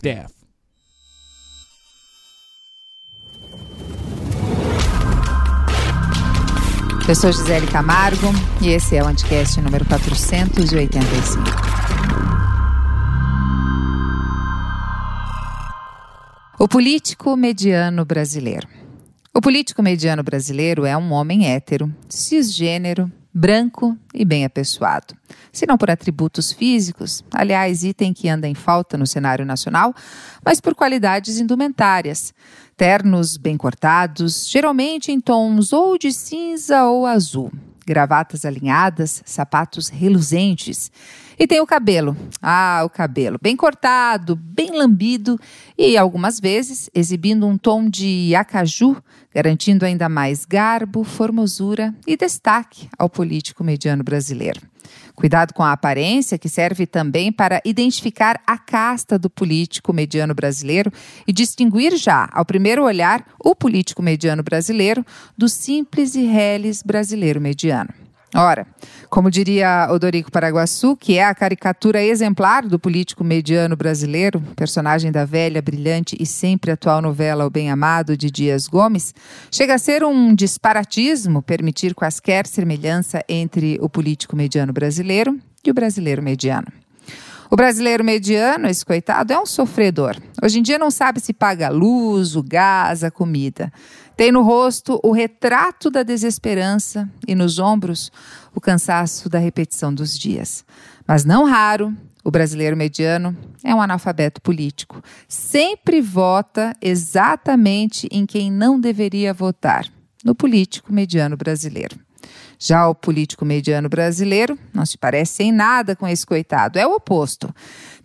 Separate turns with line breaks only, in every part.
half-daff.
Eu sou Gisele Camargo e esse é o Anticast número 485. O político mediano brasileiro. O político mediano brasileiro é um homem hétero, cisgênero, branco e bem apessoado. Se não por atributos físicos, aliás, item que anda em falta no cenário nacional, mas por qualidades indumentárias. Ternos bem cortados, geralmente em tons ou de cinza ou azul. Gravatas alinhadas, sapatos reluzentes. E tem o cabelo. Ah, o cabelo. Bem cortado, bem lambido e, algumas vezes, exibindo um tom de acaju, garantindo ainda mais garbo, formosura e destaque ao político mediano brasileiro. Cuidado com a aparência, que serve também para identificar a casta do político mediano brasileiro e distinguir já, ao primeiro olhar, o político mediano brasileiro do simples e reles brasileiro mediano. Ora, como diria Odorico Paraguaçu, que é a caricatura exemplar do político mediano brasileiro, personagem da velha, brilhante e sempre atual novela O Bem Amado de Dias Gomes, chega a ser um disparatismo permitir quaisquer semelhança entre o político mediano brasileiro e o brasileiro mediano. O brasileiro mediano, esse coitado, é um sofredor. Hoje em dia não sabe se paga a luz, o gás, a comida. Tem no rosto o retrato da desesperança e nos ombros o cansaço da repetição dos dias. Mas não raro, o brasileiro mediano é um analfabeto político. Sempre vota exatamente em quem não deveria votar no político mediano brasileiro. Já o político mediano brasileiro não se parece em nada com esse coitado, é o oposto.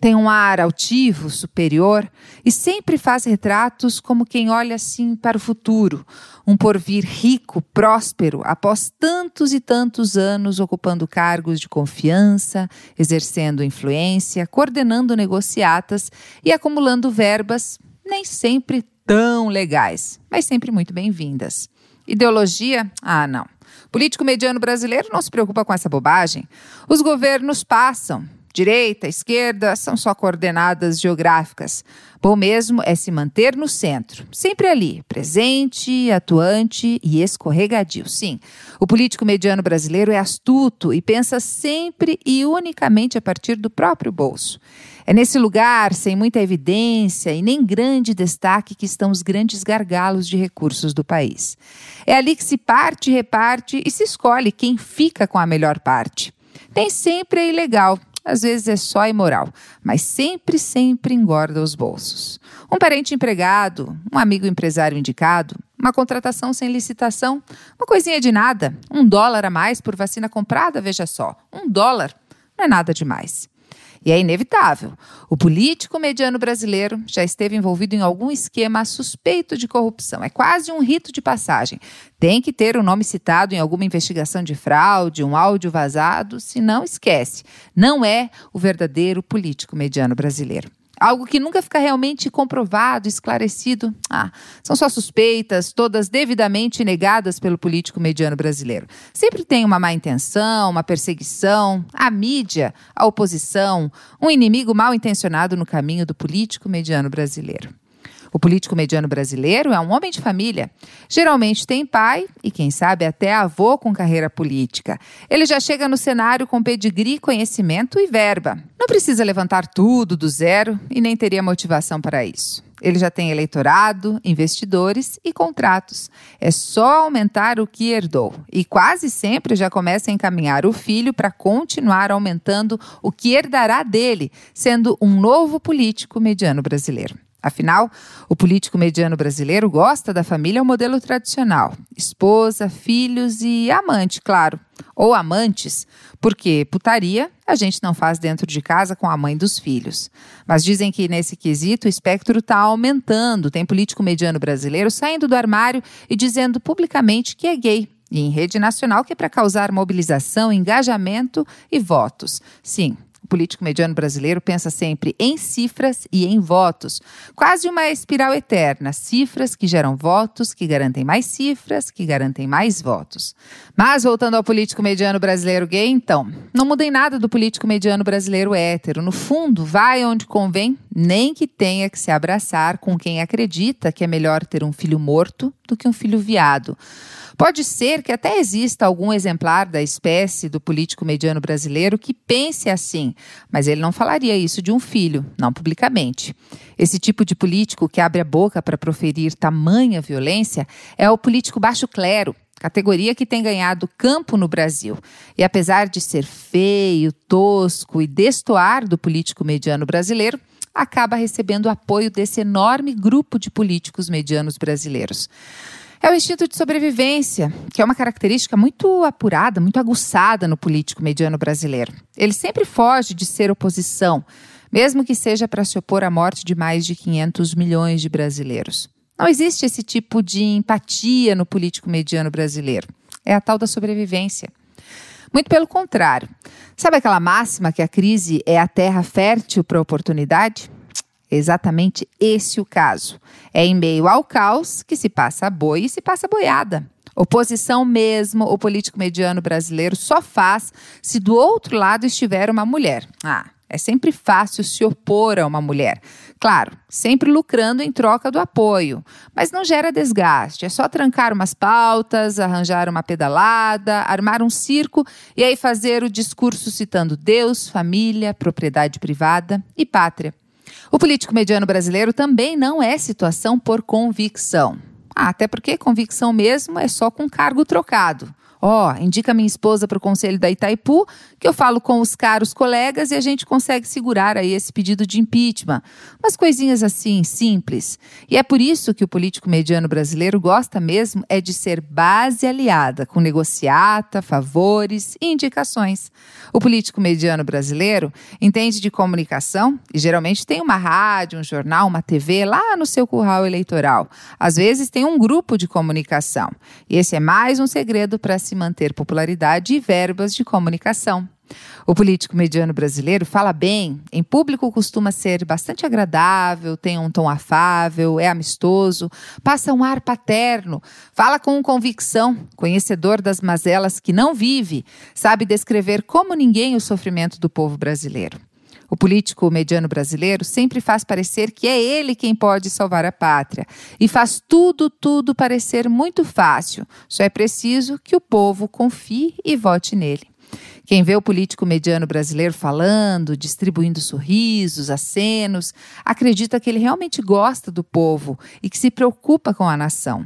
Tem um ar altivo, superior e sempre faz retratos como quem olha assim para o futuro, um porvir rico, próspero, após tantos e tantos anos ocupando cargos de confiança, exercendo influência, coordenando negociatas e acumulando verbas nem sempre tão legais, mas sempre muito bem-vindas. Ideologia? Ah, não. Político mediano brasileiro não se preocupa com essa bobagem. Os governos passam. Direita, esquerda são só coordenadas geográficas. Bom mesmo é se manter no centro, sempre ali, presente, atuante e escorregadio. Sim, o político mediano brasileiro é astuto e pensa sempre e unicamente a partir do próprio bolso. É nesse lugar, sem muita evidência e nem grande destaque, que estão os grandes gargalos de recursos do país. É ali que se parte, reparte e se escolhe quem fica com a melhor parte. Tem sempre é ilegal, às vezes é só imoral, mas sempre, sempre engorda os bolsos. Um parente empregado, um amigo empresário indicado, uma contratação sem licitação, uma coisinha de nada, um dólar a mais por vacina comprada, veja só, um dólar não é nada demais. E é inevitável. O político mediano brasileiro já esteve envolvido em algum esquema suspeito de corrupção. É quase um rito de passagem. Tem que ter o nome citado em alguma investigação de fraude, um áudio vazado, se não esquece. Não é o verdadeiro político mediano brasileiro. Algo que nunca fica realmente comprovado, esclarecido. Ah, são só suspeitas, todas devidamente negadas pelo político mediano brasileiro. Sempre tem uma má intenção, uma perseguição, a mídia, a oposição, um inimigo mal intencionado no caminho do político mediano brasileiro. O político mediano brasileiro é um homem de família. Geralmente tem pai e, quem sabe, até avô com carreira política. Ele já chega no cenário com pedigree, conhecimento e verba. Não precisa levantar tudo do zero e nem teria motivação para isso. Ele já tem eleitorado, investidores e contratos. É só aumentar o que herdou. E quase sempre já começa a encaminhar o filho para continuar aumentando o que herdará dele, sendo um novo político mediano brasileiro. Afinal, o político mediano brasileiro gosta da família ao modelo tradicional: esposa, filhos e amante, claro. Ou amantes, porque putaria a gente não faz dentro de casa com a mãe dos filhos. Mas dizem que nesse quesito o espectro está aumentando. Tem político mediano brasileiro saindo do armário e dizendo publicamente que é gay. E em rede nacional que é para causar mobilização, engajamento e votos. Sim, político mediano brasileiro pensa sempre em cifras e em votos. Quase uma espiral eterna. Cifras que geram votos, que garantem mais cifras, que garantem mais votos. Mas voltando ao político mediano brasileiro gay, então, não muda em nada do político mediano brasileiro hétero. No fundo, vai onde convém, nem que tenha que se abraçar com quem acredita que é melhor ter um filho morto do que um filho viado. Pode ser que até exista algum exemplar da espécie do político mediano brasileiro que pense assim, mas ele não falaria isso de um filho, não publicamente. Esse tipo de político que abre a boca para proferir tamanha violência é o político baixo clero, categoria que tem ganhado campo no Brasil. E apesar de ser feio, tosco e destoar do político mediano brasileiro, acaba recebendo apoio desse enorme grupo de políticos medianos brasileiros. É o instinto de sobrevivência, que é uma característica muito apurada, muito aguçada no político mediano brasileiro. Ele sempre foge de ser oposição, mesmo que seja para se opor à morte de mais de 500 milhões de brasileiros. Não existe esse tipo de empatia no político mediano brasileiro. É a tal da sobrevivência. Muito pelo contrário. Sabe aquela máxima que a crise é a terra fértil para oportunidade? Exatamente esse o caso. É em meio ao caos que se passa boi e se passa boiada. Oposição mesmo, o político mediano brasileiro só faz se do outro lado estiver uma mulher. Ah, é sempre fácil se opor a uma mulher. Claro, sempre lucrando em troca do apoio, mas não gera desgaste. É só trancar umas pautas, arranjar uma pedalada, armar um circo e aí fazer o discurso citando Deus, família, propriedade privada e pátria. O político mediano brasileiro também não é situação por convicção. Ah, até porque convicção mesmo é só com cargo trocado. Ó, oh, indica minha esposa para o conselho da Itaipu, que eu falo com os caros colegas e a gente consegue segurar aí esse pedido de impeachment. Umas coisinhas assim, simples. E é por isso que o político mediano brasileiro gosta mesmo é de ser base aliada, com negociata, favores e indicações. O político mediano brasileiro entende de comunicação e geralmente tem uma rádio, um jornal, uma TV lá no seu curral eleitoral. Às vezes tem um grupo de comunicação. E esse é mais um segredo para se manter popularidade e verbas de comunicação. O político mediano brasileiro fala bem, em público costuma ser bastante agradável, tem um tom afável, é amistoso, passa um ar paterno, fala com convicção, conhecedor das mazelas que não vive, sabe descrever como ninguém o sofrimento do povo brasileiro. O político mediano brasileiro sempre faz parecer que é ele quem pode salvar a pátria e faz tudo, tudo parecer muito fácil. Só é preciso que o povo confie e vote nele. Quem vê o político mediano brasileiro falando, distribuindo sorrisos, acenos, acredita que ele realmente gosta do povo e que se preocupa com a nação.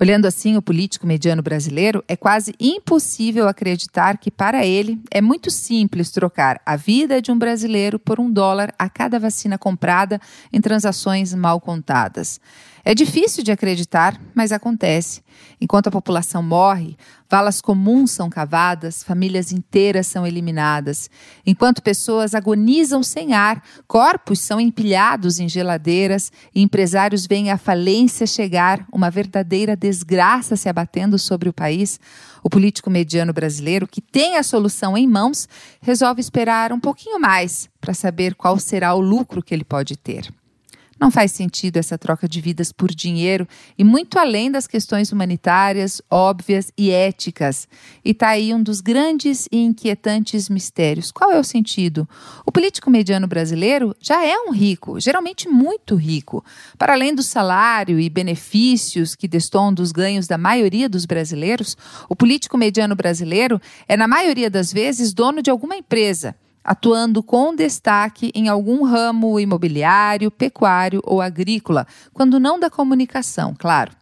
Olhando assim o político mediano brasileiro, é quase impossível acreditar que, para ele, é muito simples trocar a vida de um brasileiro por um dólar a cada vacina comprada em transações mal contadas. É difícil de acreditar, mas acontece. Enquanto a população morre, valas comuns são cavadas, famílias inteiras são eliminadas. Enquanto pessoas agonizam sem ar, corpos são empilhados em geladeiras e empresários veem a falência chegar, uma verdadeira desgraça se abatendo sobre o país. O político mediano brasileiro, que tem a solução em mãos, resolve esperar um pouquinho mais para saber qual será o lucro que ele pode ter. Não faz sentido essa troca de vidas por dinheiro e muito além das questões humanitárias, óbvias e éticas. E está aí um dos grandes e inquietantes mistérios. Qual é o sentido? O político mediano brasileiro já é um rico, geralmente muito rico. Para além do salário e benefícios que destoam dos ganhos da maioria dos brasileiros, o político mediano brasileiro é, na maioria das vezes, dono de alguma empresa atuando com destaque em algum ramo imobiliário, pecuário ou agrícola, quando não da comunicação, claro.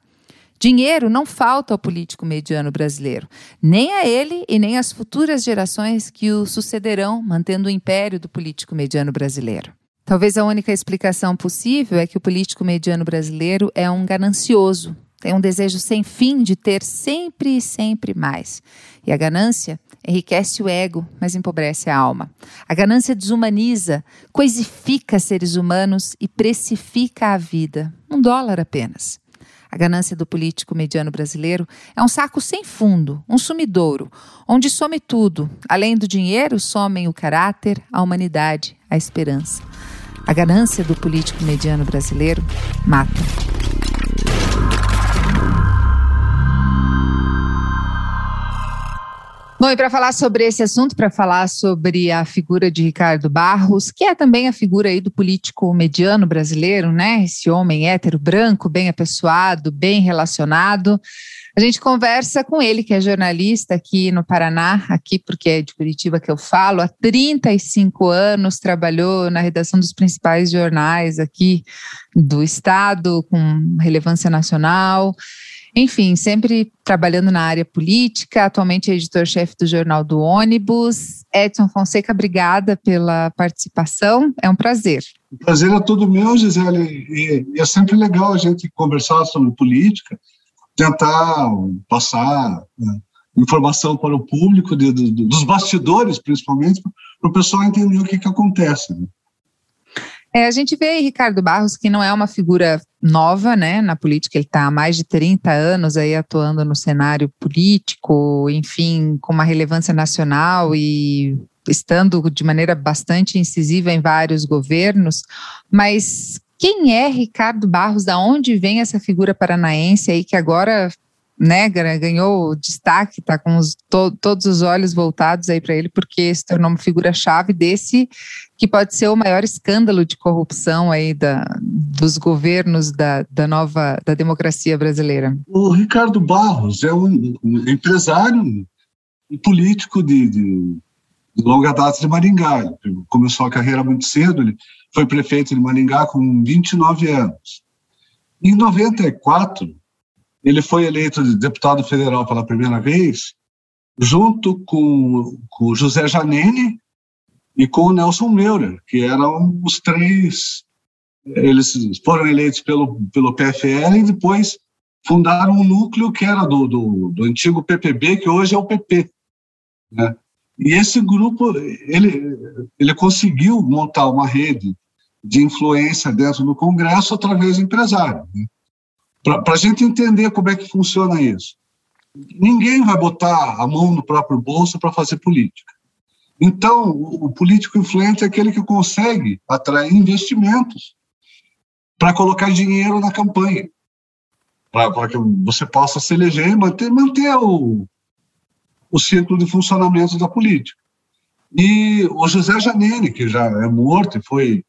Dinheiro não falta ao político mediano brasileiro, nem a ele e nem às futuras gerações que o sucederão, mantendo o império do político mediano brasileiro. Talvez a única explicação possível é que o político mediano brasileiro é um ganancioso, tem um desejo sem fim de ter sempre e sempre mais. E a ganância enriquece o ego, mas empobrece a alma. A ganância desumaniza, coisifica seres humanos e precifica a vida. Um dólar apenas. A ganância do político mediano brasileiro é um saco sem fundo, um sumidouro, onde some tudo. Além do dinheiro, somem o caráter, a humanidade, a esperança. A ganância do político mediano brasileiro mata. Bom, e para falar sobre esse assunto, para falar sobre a figura de Ricardo Barros, que é também a figura aí do político mediano brasileiro, né? Esse homem hétero, branco, bem apessoado, bem relacionado. A gente conversa com ele, que é jornalista aqui no Paraná, aqui porque é de Curitiba que eu falo, há 35 anos trabalhou na redação dos principais jornais aqui do estado, com relevância nacional. Enfim, sempre trabalhando na área política, atualmente é editor-chefe do Jornal do Ônibus. Edson Fonseca, obrigada pela participação, é um prazer.
O prazer é todo meu, Gisele, e é sempre legal a gente conversar sobre política, tentar passar né, informação para o público, dos bastidores, principalmente, para o pessoal entender o que, que acontece. Né?
É, a gente vê aí Ricardo Barros, que não é uma figura nova, né, na política, ele está há mais de 30 anos aí atuando no cenário político, enfim, com uma relevância nacional e estando de maneira bastante incisiva em vários governos, mas quem é Ricardo Barros? Da onde vem essa figura paranaense aí que agora né, ganhou destaque, está com os, to, todos os olhos voltados aí para ele, porque se tornou uma figura-chave desse que pode ser o maior escândalo de corrupção aí da, dos governos da, da nova da democracia brasileira.
O Ricardo Barros é um, um empresário e político de, de, de, longa data de Maringá. Ele começou a carreira muito cedo, ele foi prefeito de Maringá com 29 anos. Em 94, ele foi eleito deputado federal pela primeira vez, junto com, com José Janene e com o Nelson Meurer, que eram os três. Eles foram eleitos pelo, pelo PFL e depois fundaram um núcleo que era do, do, do antigo PPB, que hoje é o PP. Né? E esse grupo, ele, ele conseguiu montar uma rede de influência dentro do Congresso através do empresário. Né? Para a gente entender como é que funciona isso. Ninguém vai botar a mão no próprio bolso para fazer política. Então, o político influente é aquele que consegue atrair investimentos para colocar dinheiro na campanha, para que você possa se eleger e manter, manter o, o ciclo de funcionamento da política. E o José Janine, que já é morto e foi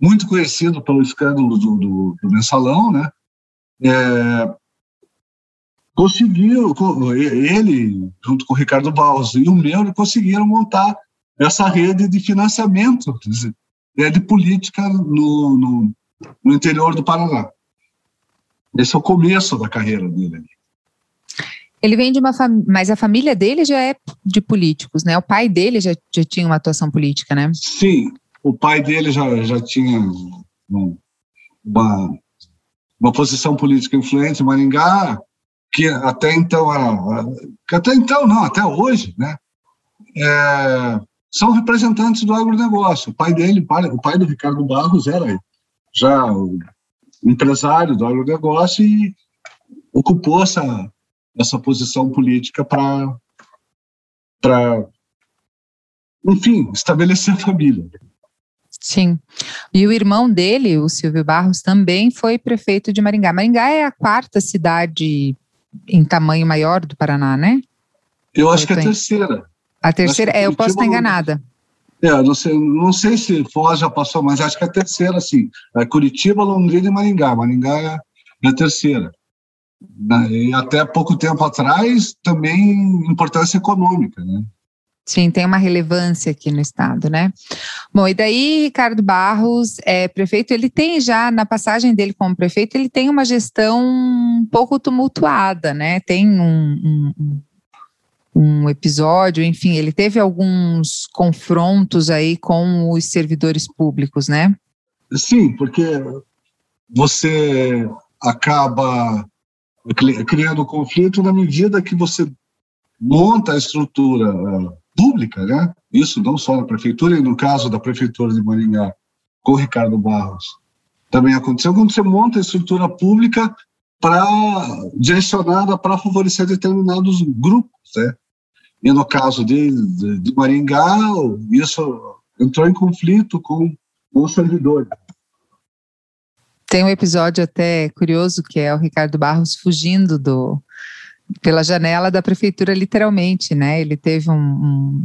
muito conhecido pelo escândalo do, do, do mensalão, né? É, conseguiu, ele, junto com o Ricardo Barros e o meu, conseguiram montar essa rede de financiamento de, é, de política no, no, no, interior do Paraná. Esse é o começo da carreira dele.
Ele vem de uma família, mas a família dele já é de políticos, né? O pai dele já, já tinha uma atuação política, né?
Sim, o pai dele já, já tinha uma, uma posição política influente em Maringá, que até então era, até então não, até hoje, né, é, são representantes do agronegócio. O pai dele, o pai do Ricardo Barros era já empresário do agronegócio e ocupou essa, essa posição política para, para, enfim, estabelecer a família.
Sim. E o irmão dele, o Silvio Barros, também foi prefeito de Maringá. Maringá é a quarta cidade em tamanho maior do Paraná, né?
Eu acho que é a terceira.
A terceira, é, eu posso estar enganada.
É, não sei, não sei se Foz já passou, mas acho que é a terceira, sim. É Curitiba, Londrina e Maringá. Maringá é, é a terceira. E até pouco tempo atrás, também importância econômica, né?
Sim, tem uma relevância aqui no estado, né? Bom, e daí Ricardo Barros é prefeito, ele tem já, na passagem dele como prefeito, ele tem uma gestão um pouco tumultuada, né? Tem um, um, um episódio, enfim, ele teve alguns confrontos aí com os servidores públicos, né?
Sim, porque você acaba criando conflito na medida que você monta a estrutura pública, né? Isso não só na prefeitura, e no caso da prefeitura de Maringá, com o Ricardo Barros, também aconteceu quando você monta a estrutura pública para direcionada para favorecer determinados grupos, né? E no caso de, de, de, Maringá, isso entrou em conflito com, os servidores.
Tem um episódio até curioso que é o Ricardo Barros fugindo do, pela janela da prefeitura, literalmente, né? Ele teve um, um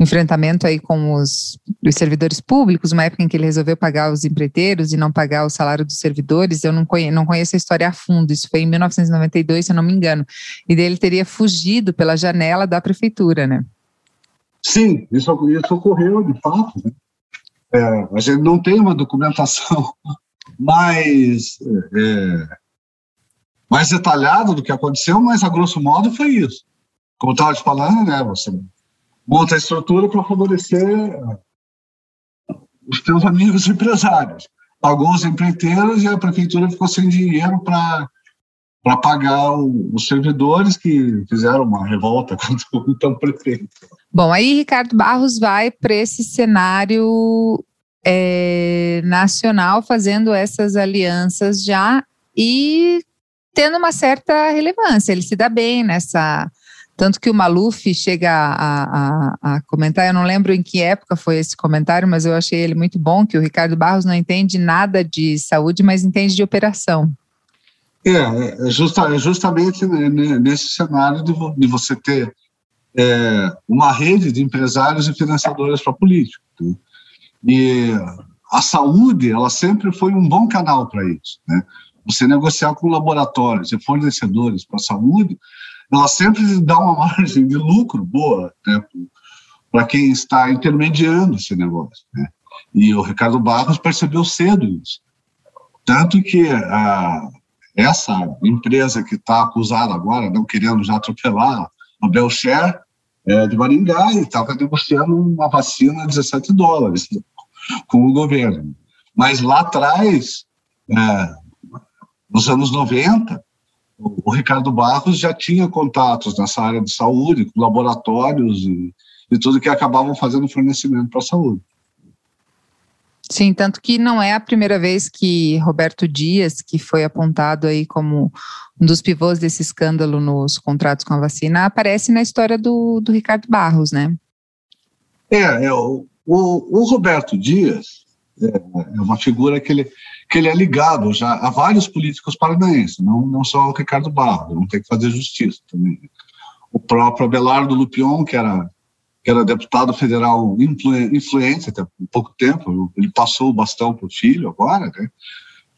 enfrentamento aí com os, os, servidores públicos, uma época em que ele resolveu pagar os empreiteiros e não pagar o salário dos servidores. Eu não, conhe, não conheço a história a fundo, isso foi em 1992, se eu não me engano. E dele teria fugido pela janela da prefeitura, né?
Sim, isso, isso ocorreu de fato. Né? É, a gente não tem uma documentação mais, é, mais detalhada do que aconteceu, mas a grosso modo foi isso. Como eu estava te falando, né, você monta a estrutura para favorecer os teus amigos empresários. Pagou os empreiteiros e a prefeitura ficou sem dinheiro para para pagar o, os servidores que fizeram uma revolta contra o então prefeito.
Bom, aí Ricardo Barros vai para esse cenário é, nacional fazendo essas alianças já e tendo uma certa relevância. Ele se dá bem nessa tanto que o Maluf chega a, a, a, comentar, eu não lembro em que época foi esse comentário, mas eu achei ele muito bom, que o Ricardo Barros não entende nada de saúde, mas entende de operação.
É, é, justa, é justamente nesse cenário de, de você ter é, uma rede de empresários e financiadores para político. Né? E a saúde, ela sempre foi um bom canal para isso. Né? Você negociar com laboratórios e fornecedores para a saúde ela sempre dá uma margem de lucro boa né, para quem está intermediando esse negócio. Né? E o Ricardo Barros percebeu cedo isso. Tanto que a, essa empresa que está acusada agora, não querendo já atropelar, a Belcher, é, de Maringá, e estava negociando uma vacina a 17 dólares com o governo. Mas lá atrás, é, nos anos 90, o Ricardo Barros já tinha contatos nessa área de saúde, com laboratórios e, e tudo que acabavam fazendo fornecimento para a saúde.
Sim, tanto que não é a primeira vez que Roberto Dias, que foi apontado aí como um dos pivôs desse escândalo nos contratos com a vacina, aparece na história do, do Ricardo Barros, né?
É, é o, o, o Roberto Dias é, é uma figura que ele, que ele é ligado já a vários políticos paranaenses, não, não só o Ricardo Barros, não tem que fazer justiça também. O próprio Abelardo Lupion, que era, que era deputado federal influ, influente até pouco tempo, ele passou o bastão para o filho agora, né?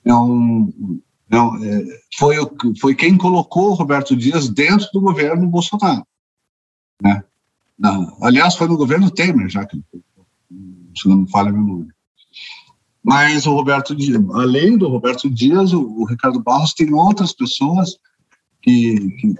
É um, é um, é, foi, foi quem colocou o Roberto Dias dentro do governo Bolsonaro. Né? Aliás, foi no governo Temer, já que se não me falha a memória. Mas o Roberto Dias, além do Roberto Dias, o, o Ricardo Barros tem outras pessoas que, que,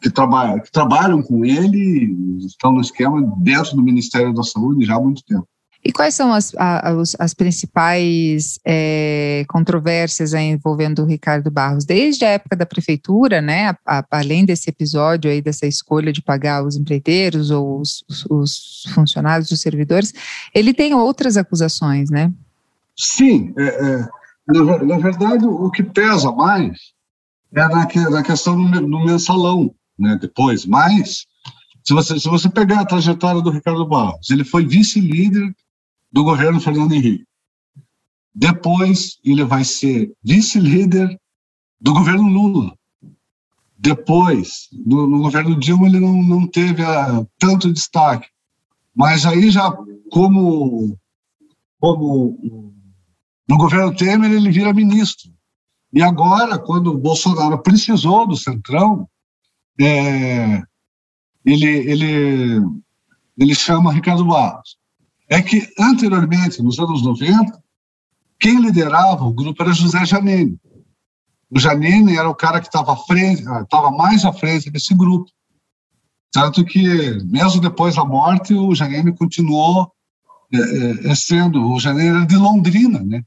que, trabalham, que trabalham com ele, estão no esquema dentro do Ministério da Saúde já há muito tempo.
E quais são as, as, as principais é, controvérsias envolvendo o Ricardo Barros? Desde a época da prefeitura, né, a, a, além desse episódio aí, dessa escolha de pagar os empreiteiros ou os, os, os funcionários, os servidores, ele tem outras acusações, né?
Sim, é, é, na, na, verdade, o que pesa mais é na, na questão do, do mensalão, né, depois, mas se você, se você pegar a trajetória do Ricardo Barros, ele foi vice-líder do governo Fernando Henrique. Depois, ele vai ser vice-líder do governo Lula. Depois, no, no, governo Dilma, ele não, não teve a, ah, tanto destaque. Mas aí já, como, como no governo Temer, ele vira ministro. E agora, quando o Bolsonaro precisou do Centrão, é, ele, ele, ele chama Ricardo Barros. É que, anteriormente, nos anos 90, quem liderava o grupo era José Janine. O Janine era o cara que estava estava mais à frente desse grupo. Tanto que, mesmo depois da morte, o Janine continuou é, é, é sendo, o Janine era de Londrina, né?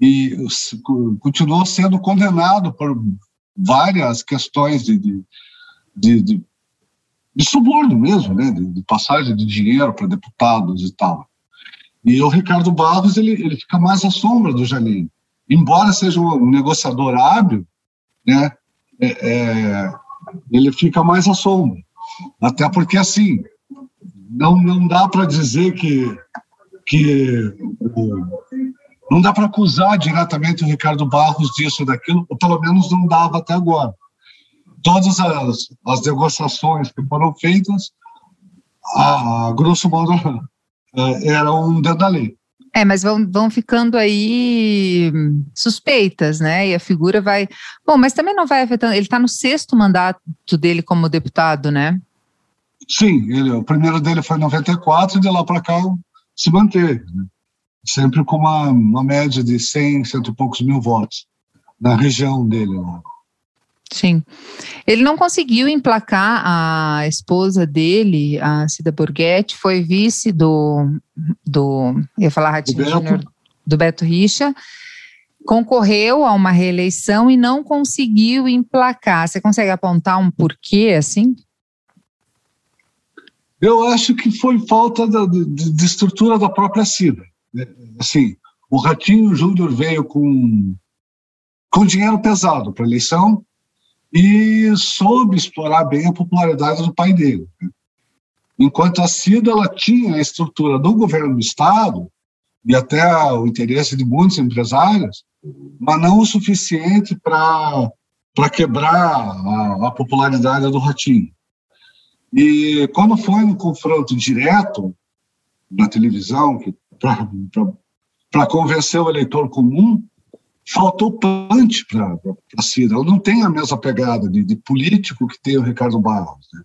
E continuou sendo condenado por várias questões de, de, de, de, de suborno mesmo, né, de, de passagem de dinheiro para deputados e tal. E o Ricardo Barros ele, ele fica mais à sombra do Janine. Embora seja um negociador hábil, né, é, é, ele fica mais à sombra. Até porque, assim, não, não dá para dizer que, que o, não dá para acusar diretamente o Ricardo Barros disso ou daquilo, ou pelo menos não dava até agora. todas as, as negociações que foram feitas, a, grosso modo, é, era um dedo da lei.
É, mas vão, vão ficando aí suspeitas, né? E a figura vai. Bom, mas também não vai afetando. Ele está no sexto mandato dele como deputado, né?
Sim, ele, o primeiro dele foi em 94 e de lá para cá se manteve. Né? Sempre com uma, uma média de 100, cento e poucos mil votos na região dele. Né?
Sim. Ele não conseguiu emplacar a esposa dele, a Cida Borghetti, foi vice do, do ia falar Ratinho Júnior, do Beto Richa, concorreu a uma reeleição e não conseguiu emplacar. Você consegue apontar um porquê, assim?
Eu acho que foi falta de, de, de estrutura da própria Cida. Assim, o Ratinho Júnior veio com, com dinheiro pesado para a eleição, e soube explorar bem a popularidade do pai dele. Né? Enquanto a Cida ela tinha a estrutura do governo do Estado e até o interesse de muitos empresários, mas não o suficiente para quebrar a, a, popularidade do Ratinho. E quando foi um confronto direto na televisão, para convencer o eleitor comum, faltou punch para a Cida. Ela não tem a mesma pegada de, de político que tem o Ricardo Barros. Né?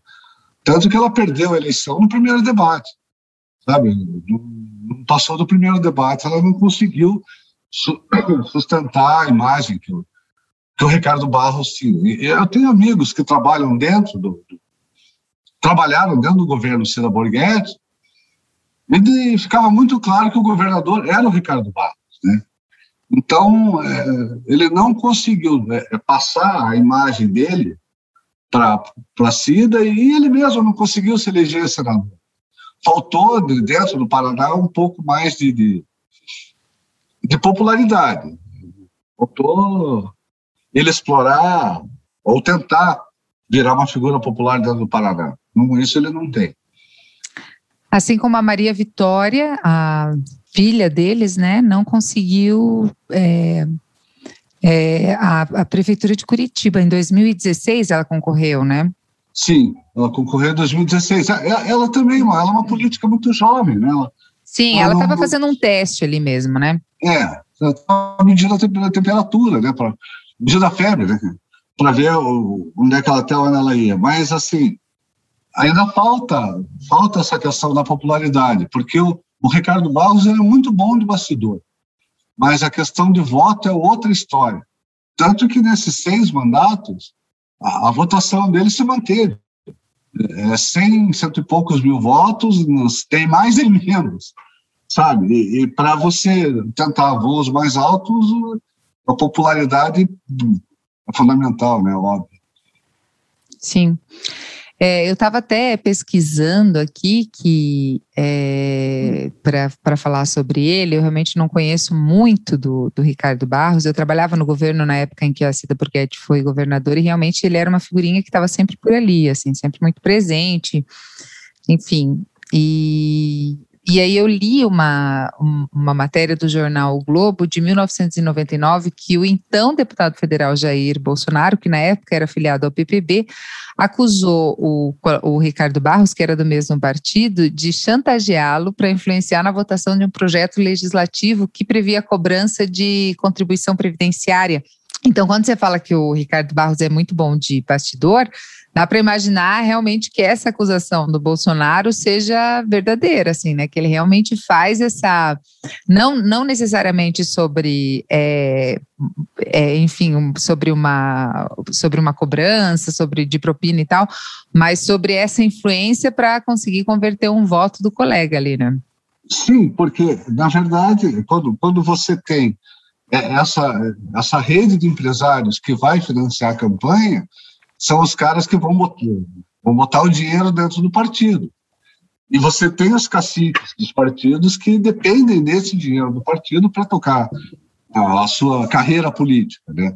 Tanto que ela perdeu a eleição no primeiro debate. Sabe? Não, passou do primeiro debate, ela não conseguiu su sustentar a imagem que o, que o Ricardo Barros tinha. E eu tenho amigos que trabalham dentro do, do trabalharam dentro do governo Cida Borghetti, e ficava muito claro que o governador era o Ricardo Barros, né? Então, é, ele não conseguiu né, passar a imagem dele para Cida e ele mesmo não conseguiu se eleger senador. Faltou, dentro do Paraná, um pouco mais de, de, de popularidade. Faltou ele explorar ou tentar virar uma figura popular dentro do Paraná. Isso ele não tem.
Assim como a Maria Vitória, a filha deles, né, não conseguiu é, é, a, a, prefeitura de Curitiba em 2016 ela concorreu, né?
Sim, ela concorreu em 2016. Ela, ela também, ela é uma política muito jovem, né? Ela,
Sim, ela estava fazendo um teste ali mesmo, né?
É, ela estava medindo a temperatura, né? Para medir a febre, né? Para ver o, onde é que ela até onde ela ia. Mas assim, ainda falta falta essa questão da popularidade, porque o, o Ricardo Barros é muito bom de bastidor, mas a questão de voto é outra história. Tanto que nesses seis mandatos, a, a votação dele se manteve. É, 100, cento e poucos mil votos, tem mais e menos, sabe? E, e para você tentar voos mais altos, a popularidade é fundamental, né? Óbvio.
Sim. É, eu estava até pesquisando aqui que é, para falar sobre ele, eu realmente não conheço muito do, do, Ricardo Barros. Eu trabalhava no governo na época em que a Cida Burguetti foi governador e realmente ele era uma figurinha que estava sempre por ali, assim, sempre muito presente, enfim. E, e aí eu li uma, uma matéria do jornal o Globo de 1999 que o então deputado federal Jair Bolsonaro, que na época era filiado ao PPB, acusou o, o Ricardo Barros, que era do mesmo partido, de chantageá-lo para influenciar na votação de um projeto legislativo que previa a cobrança de contribuição previdenciária. Então, quando você fala que o Ricardo Barros é muito bom de bastidor, dá para imaginar realmente que essa acusação do Bolsonaro seja verdadeira, assim, né? Que ele realmente faz essa, não, não necessariamente sobre, é, é, enfim, sobre uma, sobre uma cobrança, sobre de propina e tal, mas sobre essa influência para conseguir converter um voto do colega ali, né?
Sim, porque na verdade, quando, quando você tem essa, essa rede de empresários que vai financiar a campanha, são os caras que vão botar, vão botar o dinheiro dentro do partido. E você tem os caciques dos partidos que dependem desse dinheiro do partido para tocar a, a, sua carreira política, né?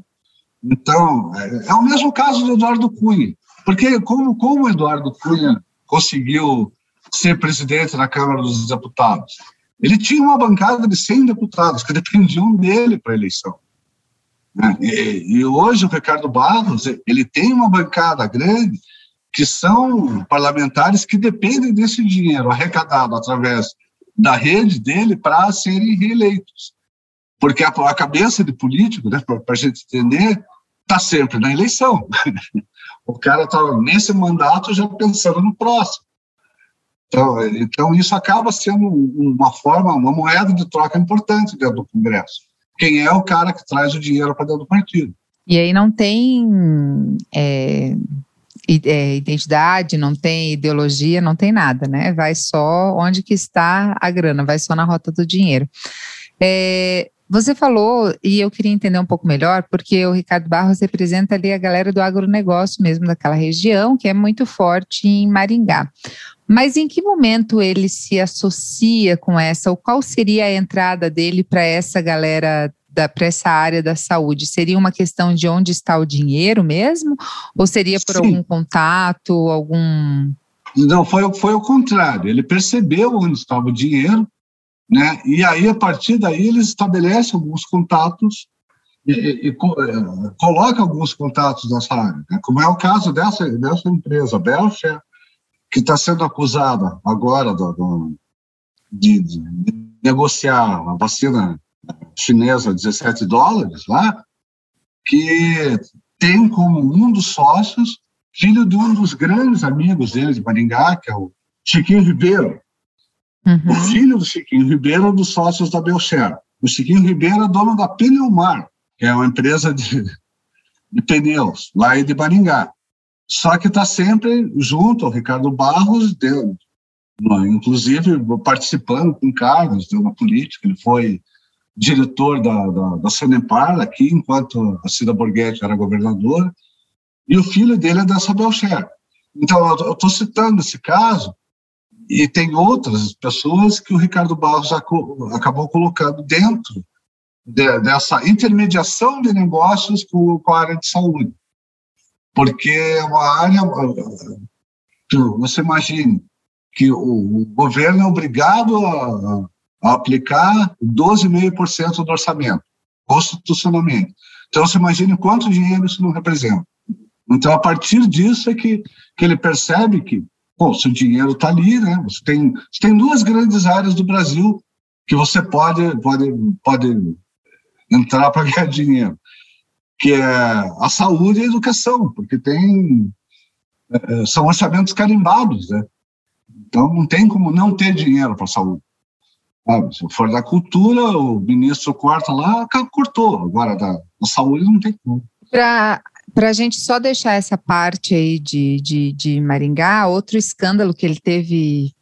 Então, é, é, o mesmo caso do Eduardo Cunha. Porque como, como o Eduardo Cunha conseguiu ser presidente da Câmara dos Deputados? Ele tinha uma bancada de 100 deputados que dependiam dele para a eleição. Né? E, e, hoje o Ricardo Barros ele tem uma bancada grande que são parlamentares que dependem desse dinheiro arrecadado através da rede dele para serem reeleitos. Porque a, a cabeça de político, né, para a gente entender, está sempre na eleição. o cara está nesse mandato já pensando no próximo. Então, então, isso acaba sendo uma forma, uma moeda de troca importante dentro do Congresso. Quem é o cara que traz o dinheiro para dentro do partido.
E aí não tem é, é, identidade, não tem ideologia, não tem nada, né? Vai só onde que está a grana, vai só na rota do dinheiro. É, você falou, e eu queria entender um pouco melhor, porque o Ricardo Barros representa ali a galera do agronegócio mesmo daquela região, que é muito forte em Maringá. Mas em que momento ele se associa com essa, ou qual seria a entrada dele para essa galera para essa área da saúde? Seria uma questão de onde está o dinheiro mesmo? Ou seria por Sim. algum contato, algum.
Não, foi, foi o contrário. Ele percebeu onde estava o dinheiro, né? e aí, a partir daí, ele estabelece alguns contatos e, e, e eh, coloca alguns contatos nessa área, né? como é o caso dessa, dessa empresa, Belcher, que está sendo acusada agora do, do, de, de, negociar a vacina chinesa 17 dólares lá, que tem como um dos sócios filho de um dos grandes amigos dele de Maringá, que é o Chiquinho Ribeiro. Uhum. O filho do Chiquinho Ribeiro é um dos sócios da Belcher. O Chiquinho Ribeiro é dono da Pneumar, que é uma empresa de, de pneus, lá de Maringá. Só que está sempre junto ao Ricardo Barros, deu, inclusive participando com cargos de uma política. Ele foi diretor da, da, da Sanepar aqui, enquanto a Cida Borghetti era governadora, e o filho dele é dessa Belcher. Então, eu estou citando esse caso, e tem outras pessoas que o Ricardo Barros acabou colocando dentro de, dessa intermediação de negócios com, com a área de saúde porque é uma área. Você imagine que o, governo é obrigado a, a aplicar 12,5% do orçamento, constitucionalmente. Então, você imagine quanto dinheiro isso não representa. Então, a partir disso é que, que ele percebe que, pô, se o dinheiro está ali, né? Você tem, você tem duas grandes áreas do Brasil que você pode, pode, pode entrar para ganhar dinheiro que é a saúde e a educação, porque tem é, são orçamentos carimbados, né? Então não tem como não ter dinheiro para a saúde. Se for da cultura, o ministro corta lá, cortou. Agora da, da saúde não tem como.
Para a gente só deixar essa parte aí de, de, de Maringá, outro escândalo que ele teve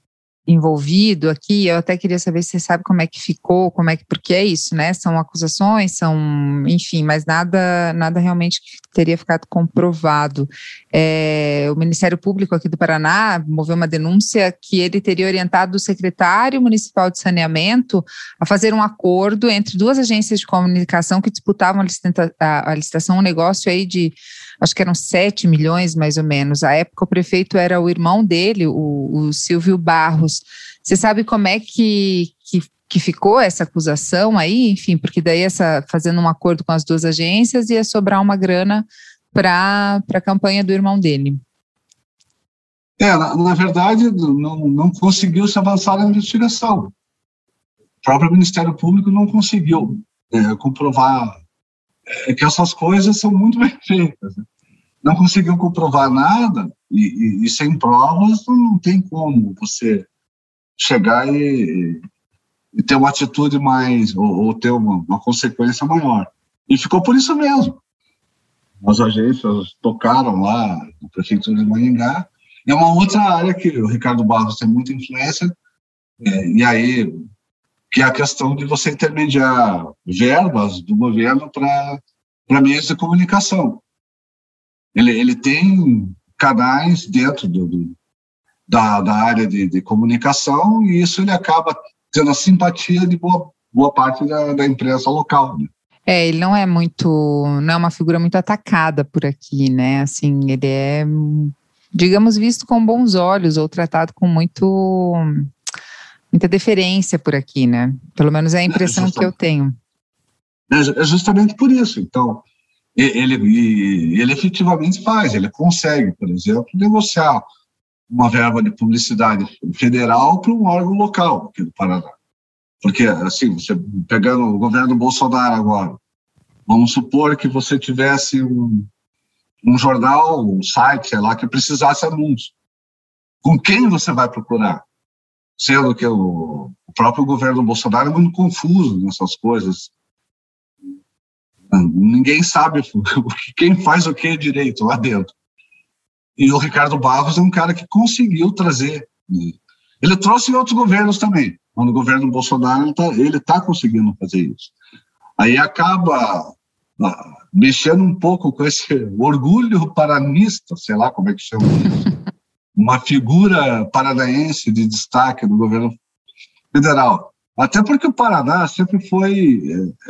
envolvido aqui, eu até queria saber se você sabe como é que ficou, como é que, porque é isso, né? São acusações, são, enfim, mas nada, nada realmente teria ficado comprovado. É, o Ministério Público aqui do Paraná moveu uma denúncia que ele teria orientado o secretário municipal de saneamento a fazer um acordo entre duas agências de comunicação que disputavam a, licita a, a licitação, um negócio aí de acho que eram 7 milhões mais ou menos. À época o prefeito era o irmão dele, o, o Silvio Barros. Você sabe como é que, que, que, ficou essa acusação aí? Enfim, porque daí essa fazendo um acordo com as duas agências ia sobrar uma grana para a campanha do irmão dele.
É, na, na verdade, não, não conseguiu se avançar na investigação. O próprio Ministério Público não conseguiu é, comprovar é que essas coisas são muito bem feitas. Né? Não conseguiu comprovar nada e, e, e, sem provas não tem como você chegar e, e ter uma atitude mais, ou, ou ter uma, uma, consequência maior. E ficou por isso mesmo. As agências tocaram lá na prefeitura de Maringá. É uma outra área que o Ricardo Barros tem muita influência, é, e aí que é a questão de você intermediar verbas do governo para meios de comunicação. Ele, ele tem canais dentro do, do da, da área de, de, comunicação e isso ele acaba tendo a simpatia de boa, boa parte da, da imprensa local. Né?
É, ele não é muito, não é uma figura muito atacada por aqui, né? Assim, ele é, digamos, visto com bons olhos ou tratado com muito muita deferência por aqui, né? Pelo menos é a impressão que eu tenho.
É, é justamente por isso. Então, ele, ele efetivamente faz, ele consegue, por exemplo, negociar uma verba de publicidade federal para um órgão local aqui do Paraná. Porque, assim, você pegando o governo Bolsonaro agora, vamos supor que você tivesse um, um jornal, um site, sei lá, que precisasse anúncio. Com quem você vai procurar? Sendo que o, o próprio governo Bolsonaro é muito confuso nessas coisas. Ninguém sabe quem faz o que direito lá dentro. E o Ricardo Barros é um cara que conseguiu trazer. Né? Ele trouxe em outros governos também. No governo Bolsonaro, ele está tá conseguindo fazer isso. Aí acaba ah, mexendo um pouco com esse orgulho paranista, sei lá como é que chama isso, uma figura paranaense de destaque do governo federal. Até porque o Paraná sempre foi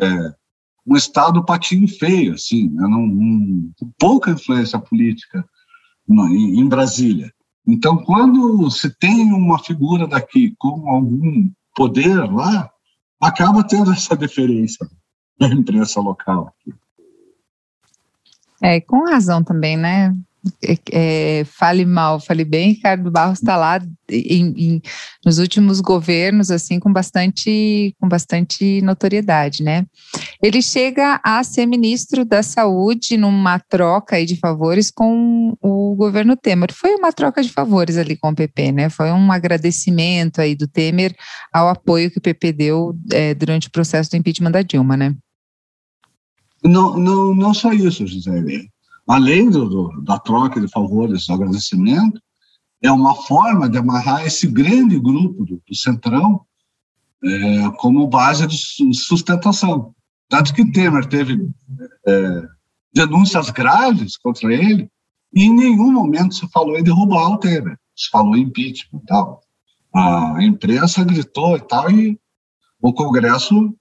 é, é um estado patinho feio, assim, né? um, um, pouca influência política no, em, em Brasília. Então, quando se tem uma figura daqui com algum poder lá, acaba tendo essa deferência da imprensa local.
É, com razão também, né? É, é, fale mal, fale bem, Ricardo Barros está lá em, em, nos últimos governos, assim, com bastante, com bastante notoriedade, né? Ele chega a ser ministro da Saúde numa troca de favores com o governo Temer. Foi uma troca de favores ali com o PP, né? Foi um agradecimento aí do Temer ao apoio que o PP deu é, durante o processo do impeachment da Dilma, né?
Não, não, não só isso, José além do, do, da troca de favores, do agradecimento, é uma forma de amarrar esse grande grupo do, do Centrão é, como base de sustentação. Tanto que Temer teve é, denúncias graves contra ele e em nenhum momento se falou em derrubar o Temer, se falou em impeachment tal. A imprensa gritou e tal, e o Congresso,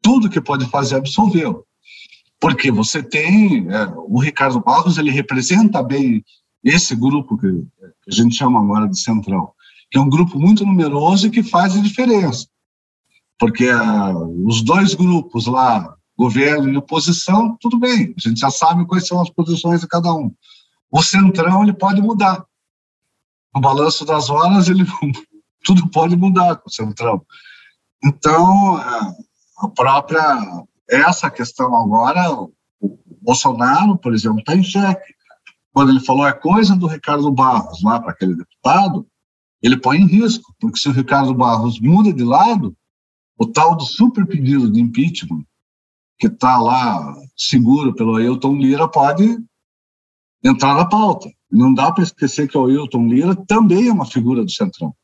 tudo que pode fazer, absolveu porque você tem é, o Ricardo Barros, ele representa bem esse grupo que, que, a gente chama agora de central, que é um grupo muito numeroso e que faz a diferença, porque uh, os dois grupos lá, governo e oposição, tudo bem, a gente já sabe quais são as posições de cada um. O centrão ele pode mudar. No balanço das horas ele tudo pode mudar com o centrão. Então é, a própria essa questão agora, o Bolsonaro, por exemplo, está em xeque. Quando ele falou é coisa do Ricardo Barros lá para aquele deputado, ele põe em risco, porque se o Ricardo Barros muda de lado, o tal do super pedido de impeachment, que está lá seguro pelo Ailton Lira, pode entrar na pauta. Não dá para esquecer que o Ailton Lira também é uma figura do Centrão.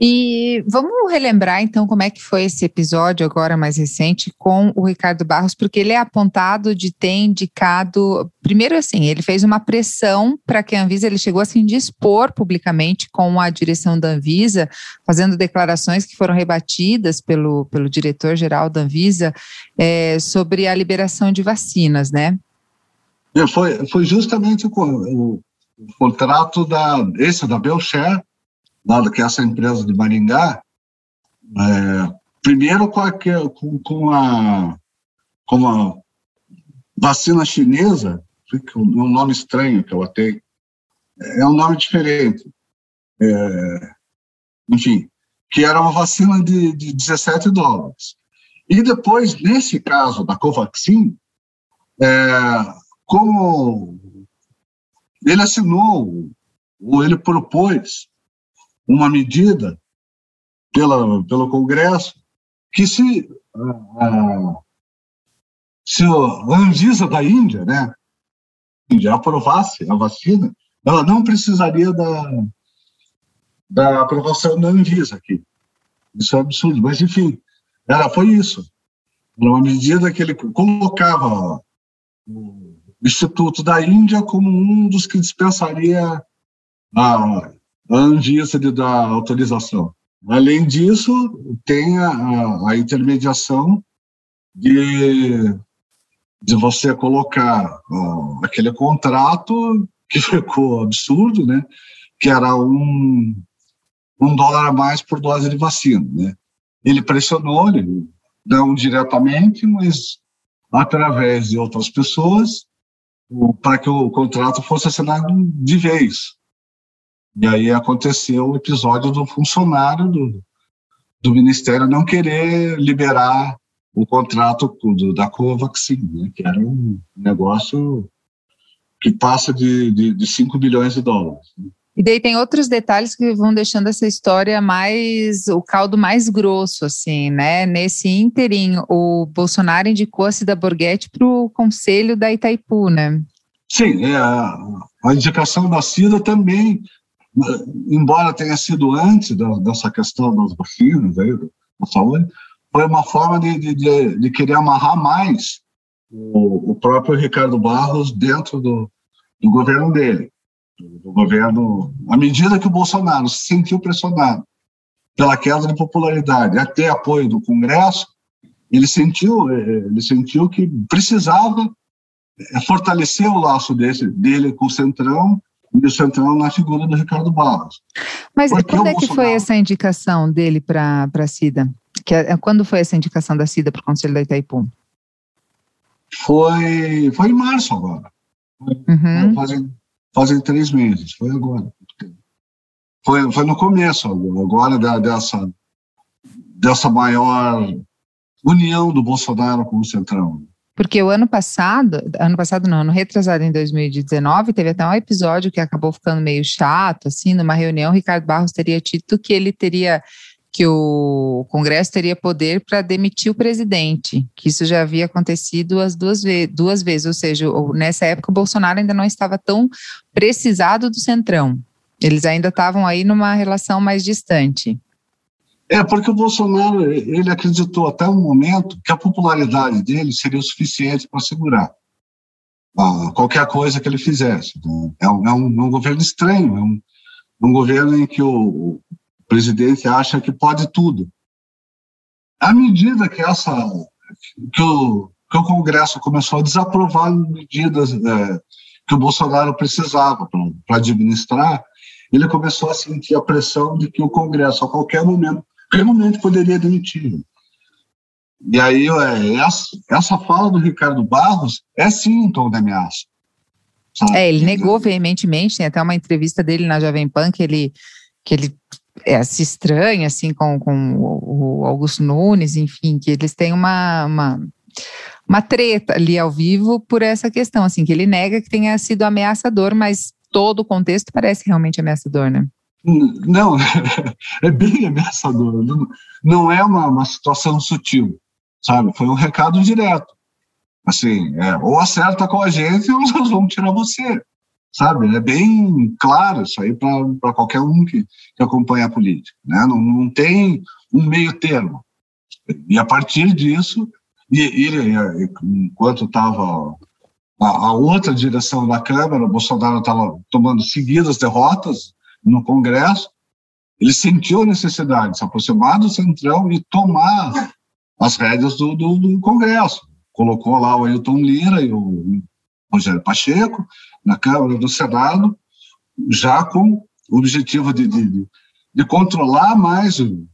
E vamos relembrar então como é que foi esse episódio agora mais recente com o Ricardo Barros, porque ele é apontado de ter indicado, primeiro assim, ele fez uma pressão para que a Anvisa, ele chegou a se indispor publicamente com a direção da Anvisa, fazendo declarações que foram rebatidas pelo, pelo diretor-geral da Anvisa é, sobre a liberação de vacinas, né?
É, foi, foi justamente o, o, o contrato da, esse da Belcher, dado que essa empresa de Maringá, é, primeiro com a, com, a, com a vacina chinesa, um nome estranho que ela tem, é um nome diferente. É, enfim, que era uma vacina de, de 17 dólares. E depois, nesse caso da Covaxin, é, como ele assinou, ou ele propôs uma medida pela, pelo Congresso que se, uh, se a Anvisa da Índia, né, Índia aprovasse a vacina, ela não precisaria da, da aprovação da Anvisa aqui. Isso é absurdo, mas enfim, era, foi isso. Era uma medida que ele colocava o Instituto da Índia como um dos que dispensaria a a Anvisa de dar autorização. Além disso, tem a, a intermediação de, de você colocar ó, aquele contrato que ficou absurdo, né? Que era um, um dólar a mais por dose de vacina, né? Ele pressionou, ele não diretamente, mas através de outras pessoas, para que o contrato fosse assinado de vez. E aí aconteceu o episódio do funcionário do, do Ministério não querer liberar o contrato do, da Covaxin, né, que era um negócio que passa de, de, de 5 bilhões de dólares. Né.
E daí tem outros detalhes que vão deixando essa história mais, o caldo mais grosso, assim, né? Nesse ínterim, o Bolsonaro indicou a Cida Borghetti para o conselho da Itaipu, né?
Sim, é, a, a indicação da Cida também, embora tenha sido antes da, dessa questão das vacinas, aí, da saúde, foi uma forma de, de, de querer amarrar mais o, o, próprio Ricardo Barros dentro do, do governo dele do governo, à medida que o Bolsonaro se sentiu pressionado pela queda de popularidade, até apoio do Congresso, ele sentiu, eh, ele sentiu que precisava eh, fortalecer o laço desse, dele com o Centrão e o Centrão na figura do Ricardo Barros.
Mas Porque quando é que foi essa indicação dele para a CIDA? Que, é, quando foi essa indicação da CIDA para o Conselho da Itaipu?
Foi, foi em março agora. Uhum. Fazem fazem três meses, foi agora. Foi, foi no começo agora da, dessa, dessa maior união do Bolsonaro com o Centrão.
Porque o ano passado, ano passado não, ano retrasado em 2019, teve até um episódio que acabou ficando meio chato, assim, numa reunião, Ricardo Barros teria dito que ele teria que o Congresso teria poder para demitir o presidente, que isso já havia acontecido as duas, ve duas vezes, ou seja, nessa época o Bolsonaro ainda não estava tão precisado do Centrão. Eles ainda estavam aí numa relação mais distante.
É, porque o Bolsonaro, ele acreditou até um momento que a popularidade dele seria o suficiente para segurar ah, qualquer coisa que ele fizesse. É um, é um, é um governo estranho, é um, um governo em que o, presidente acha que pode tudo. À medida que essa que o, que o Congresso começou a desaprovar medidas é, que o Bolsonaro precisava para administrar, ele começou a sentir a pressão de que o Congresso, a qualquer momento, momento poderia demitir. E aí, essa, essa fala do Ricardo Barros é sim um tom de ameaça.
Sabe? É, ele negou veementemente, tem até uma entrevista dele na Jovem Pan que ele, que ele é, se estranha assim com, com o Augusto Nunes, enfim, que eles têm uma, uma, uma treta ali ao vivo por essa questão, assim, que ele nega que tenha sido ameaçador, mas todo o contexto parece realmente ameaçador, né?
Não, é bem ameaçador. Não, é uma, uma situação sutil, sabe? Foi um recado direto. Assim, é, ou acerta com a gente ou nós vamos tirar você sabe? É bem claro isso aí para qualquer um que, que acompanha a política, né? Não, não tem um meio termo. E a partir disso, e, enquanto estava a, a, outra direção da Câmara, Bolsonaro estava tomando seguidas derrotas no Congresso, ele sentiu a necessidade de se aproximar do Centrão e tomar as rédeas do, do, do Congresso. Colocou lá o Ailton Lira e o Rogério Pacheco, na Câmara do Senado, já com o objetivo de, de, de controlar mais o,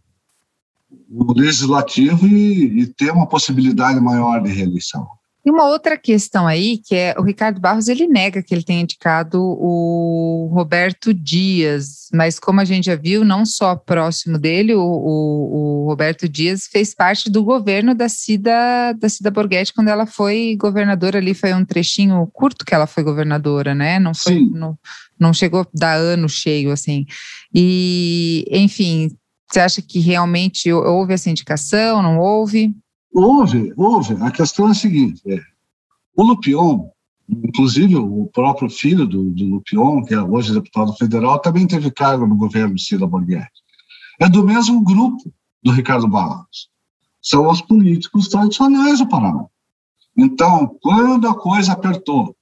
o legislativo e, e, ter uma possibilidade maior de reeleição.
E uma outra questão aí, que é o Ricardo Barros, ele nega que ele tenha indicado o Roberto Dias, mas como a gente já viu, não só próximo dele, o, o, o Roberto Dias fez parte do governo da Cida, da Cida Borghetti quando ela foi governadora ali, foi um trechinho curto que ela foi governadora, né? Não foi, não, não chegou a dar ano cheio, assim. E, enfim, você acha que realmente houve essa indicação, não houve?
Houve, houve. A questão é a seguinte: é, o Lupion, inclusive o próprio filho do, do Lupion, que é hoje deputado federal, também teve cargo no governo Cida Borghetti. É do mesmo grupo do Ricardo Barros. São os políticos tradicionais do Paraná. Então, quando a coisa apertou,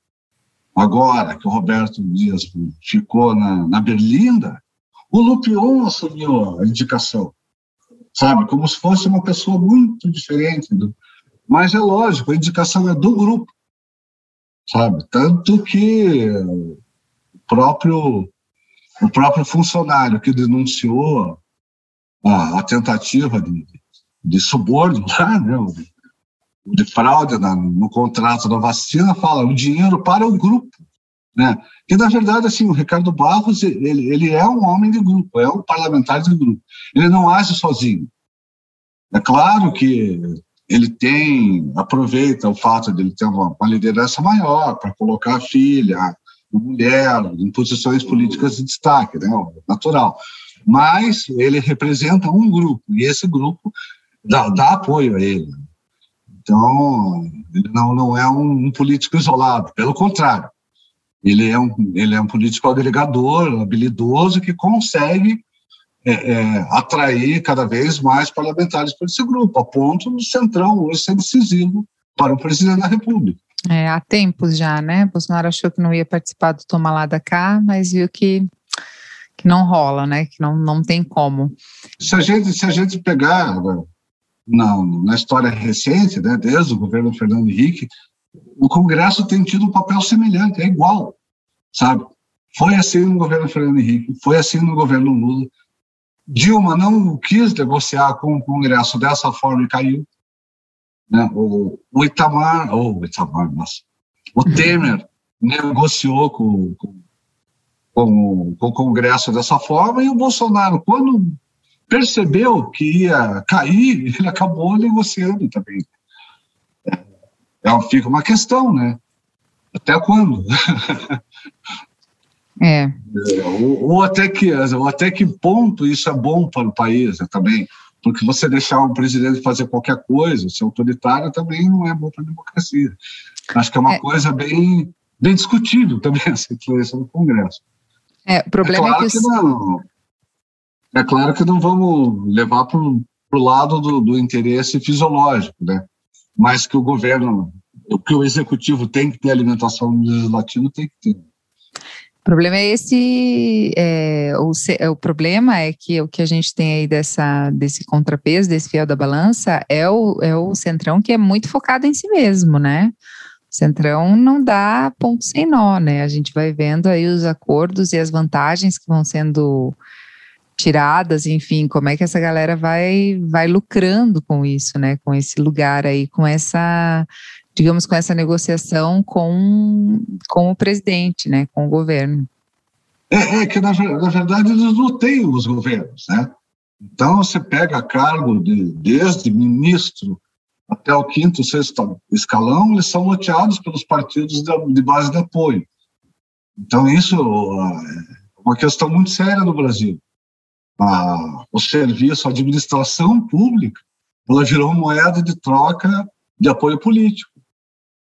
agora que o Roberto Dias ficou na, na Berlinda, o Lupion assumiu a indicação sabe? Como se fosse uma pessoa muito diferente. Do... Mas é lógico, a indicação é do grupo, sabe? Tanto que o próprio, o próprio funcionário que denunciou a, a tentativa de, de suborno lá, né? de fraude na, no contrato da vacina, fala o dinheiro para o grupo, né? Que na verdade assim o Ricardo Barros ele, ele é um homem de grupo, é um parlamentar de grupo. Ele não age sozinho. É claro que ele tem aproveita o fato de ele ter uma, uma liderança maior para colocar a filha, a mulher em posições políticas de destaque, né? Natural. Mas ele representa um grupo e esse grupo dá, dá apoio a ele. Então, ele não, não é um, um, político isolado, pelo contrário. Ele é um, ele é um político agregador, habilidoso, que consegue é, é, atrair cada vez mais parlamentares para esse grupo, a ponto do Centrão hoje ser decisivo para o presidente da República.
É, há tempos já, né? Bolsonaro achou que não ia participar do Toma Lá da Cá, mas viu que, que não rola, né? Que não, não tem como.
Se a gente, se a gente pegar não, na história recente, né, desde o governo Fernando Henrique, o Congresso tem tido um papel semelhante, é igual, sabe? Foi assim no governo Fernando Henrique, foi assim no governo Lula. Dilma não quis negociar com o Congresso dessa forma e caiu. Né? O, o Itamar, oh, o Itamar, nossa, o Temer negociou com, com, com, com o Congresso dessa forma e o Bolsonaro, quando percebeu que ia cair, ele acabou negociando também. É, é fica uma questão, né? Até quando?
É.
é. Ou, ou, até que, ou até que ponto isso é bom para o país né, também. Porque você deixar um presidente fazer qualquer coisa, ser autoritário, também não é bom para a democracia. Acho que é uma é. coisa bem, bem discutível também essa influência do Congresso.
É, o problema é, claro é que, que não,
é claro que não vamos levar para o lado do, do, interesse fisiológico, né? Mas que o governo, que o executivo tem que ter alimentação no legislativo, tem que ter.
O problema é esse, é, o, é, o problema é que o que a gente tem aí dessa, desse contrapeso, desse fiel da balança, é o, é o centrão que é muito focado em si mesmo, né? O centrão não dá ponto sem nó, né? A gente vai vendo aí os acordos e as vantagens que vão sendo tiradas, enfim, como é que essa galera vai vai lucrando com isso, né? Com esse lugar aí, com essa, digamos, com essa negociação com, com o presidente, né? Com o governo.
É, é que na, na, verdade eles têm os governos, né? Então você pega cargo de, desde ministro até o quinto, sexto escalão, eles são loteados pelos partidos de, de base de apoio. Então isso é uma questão muito séria no Brasil a, o serviço, a administração pública, ela virou moeda de troca de apoio político.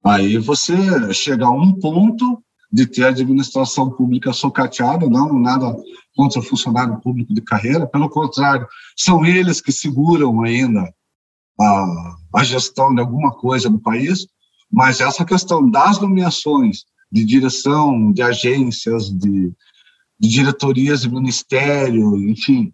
Aí você chega a um ponto de ter a administração pública socateada, não nada contra o funcionário público de carreira, pelo contrário, são eles que seguram ainda a, a gestão de alguma coisa no país, mas essa questão das nomeações de direção de agências, de, de diretorias de ministério, enfim.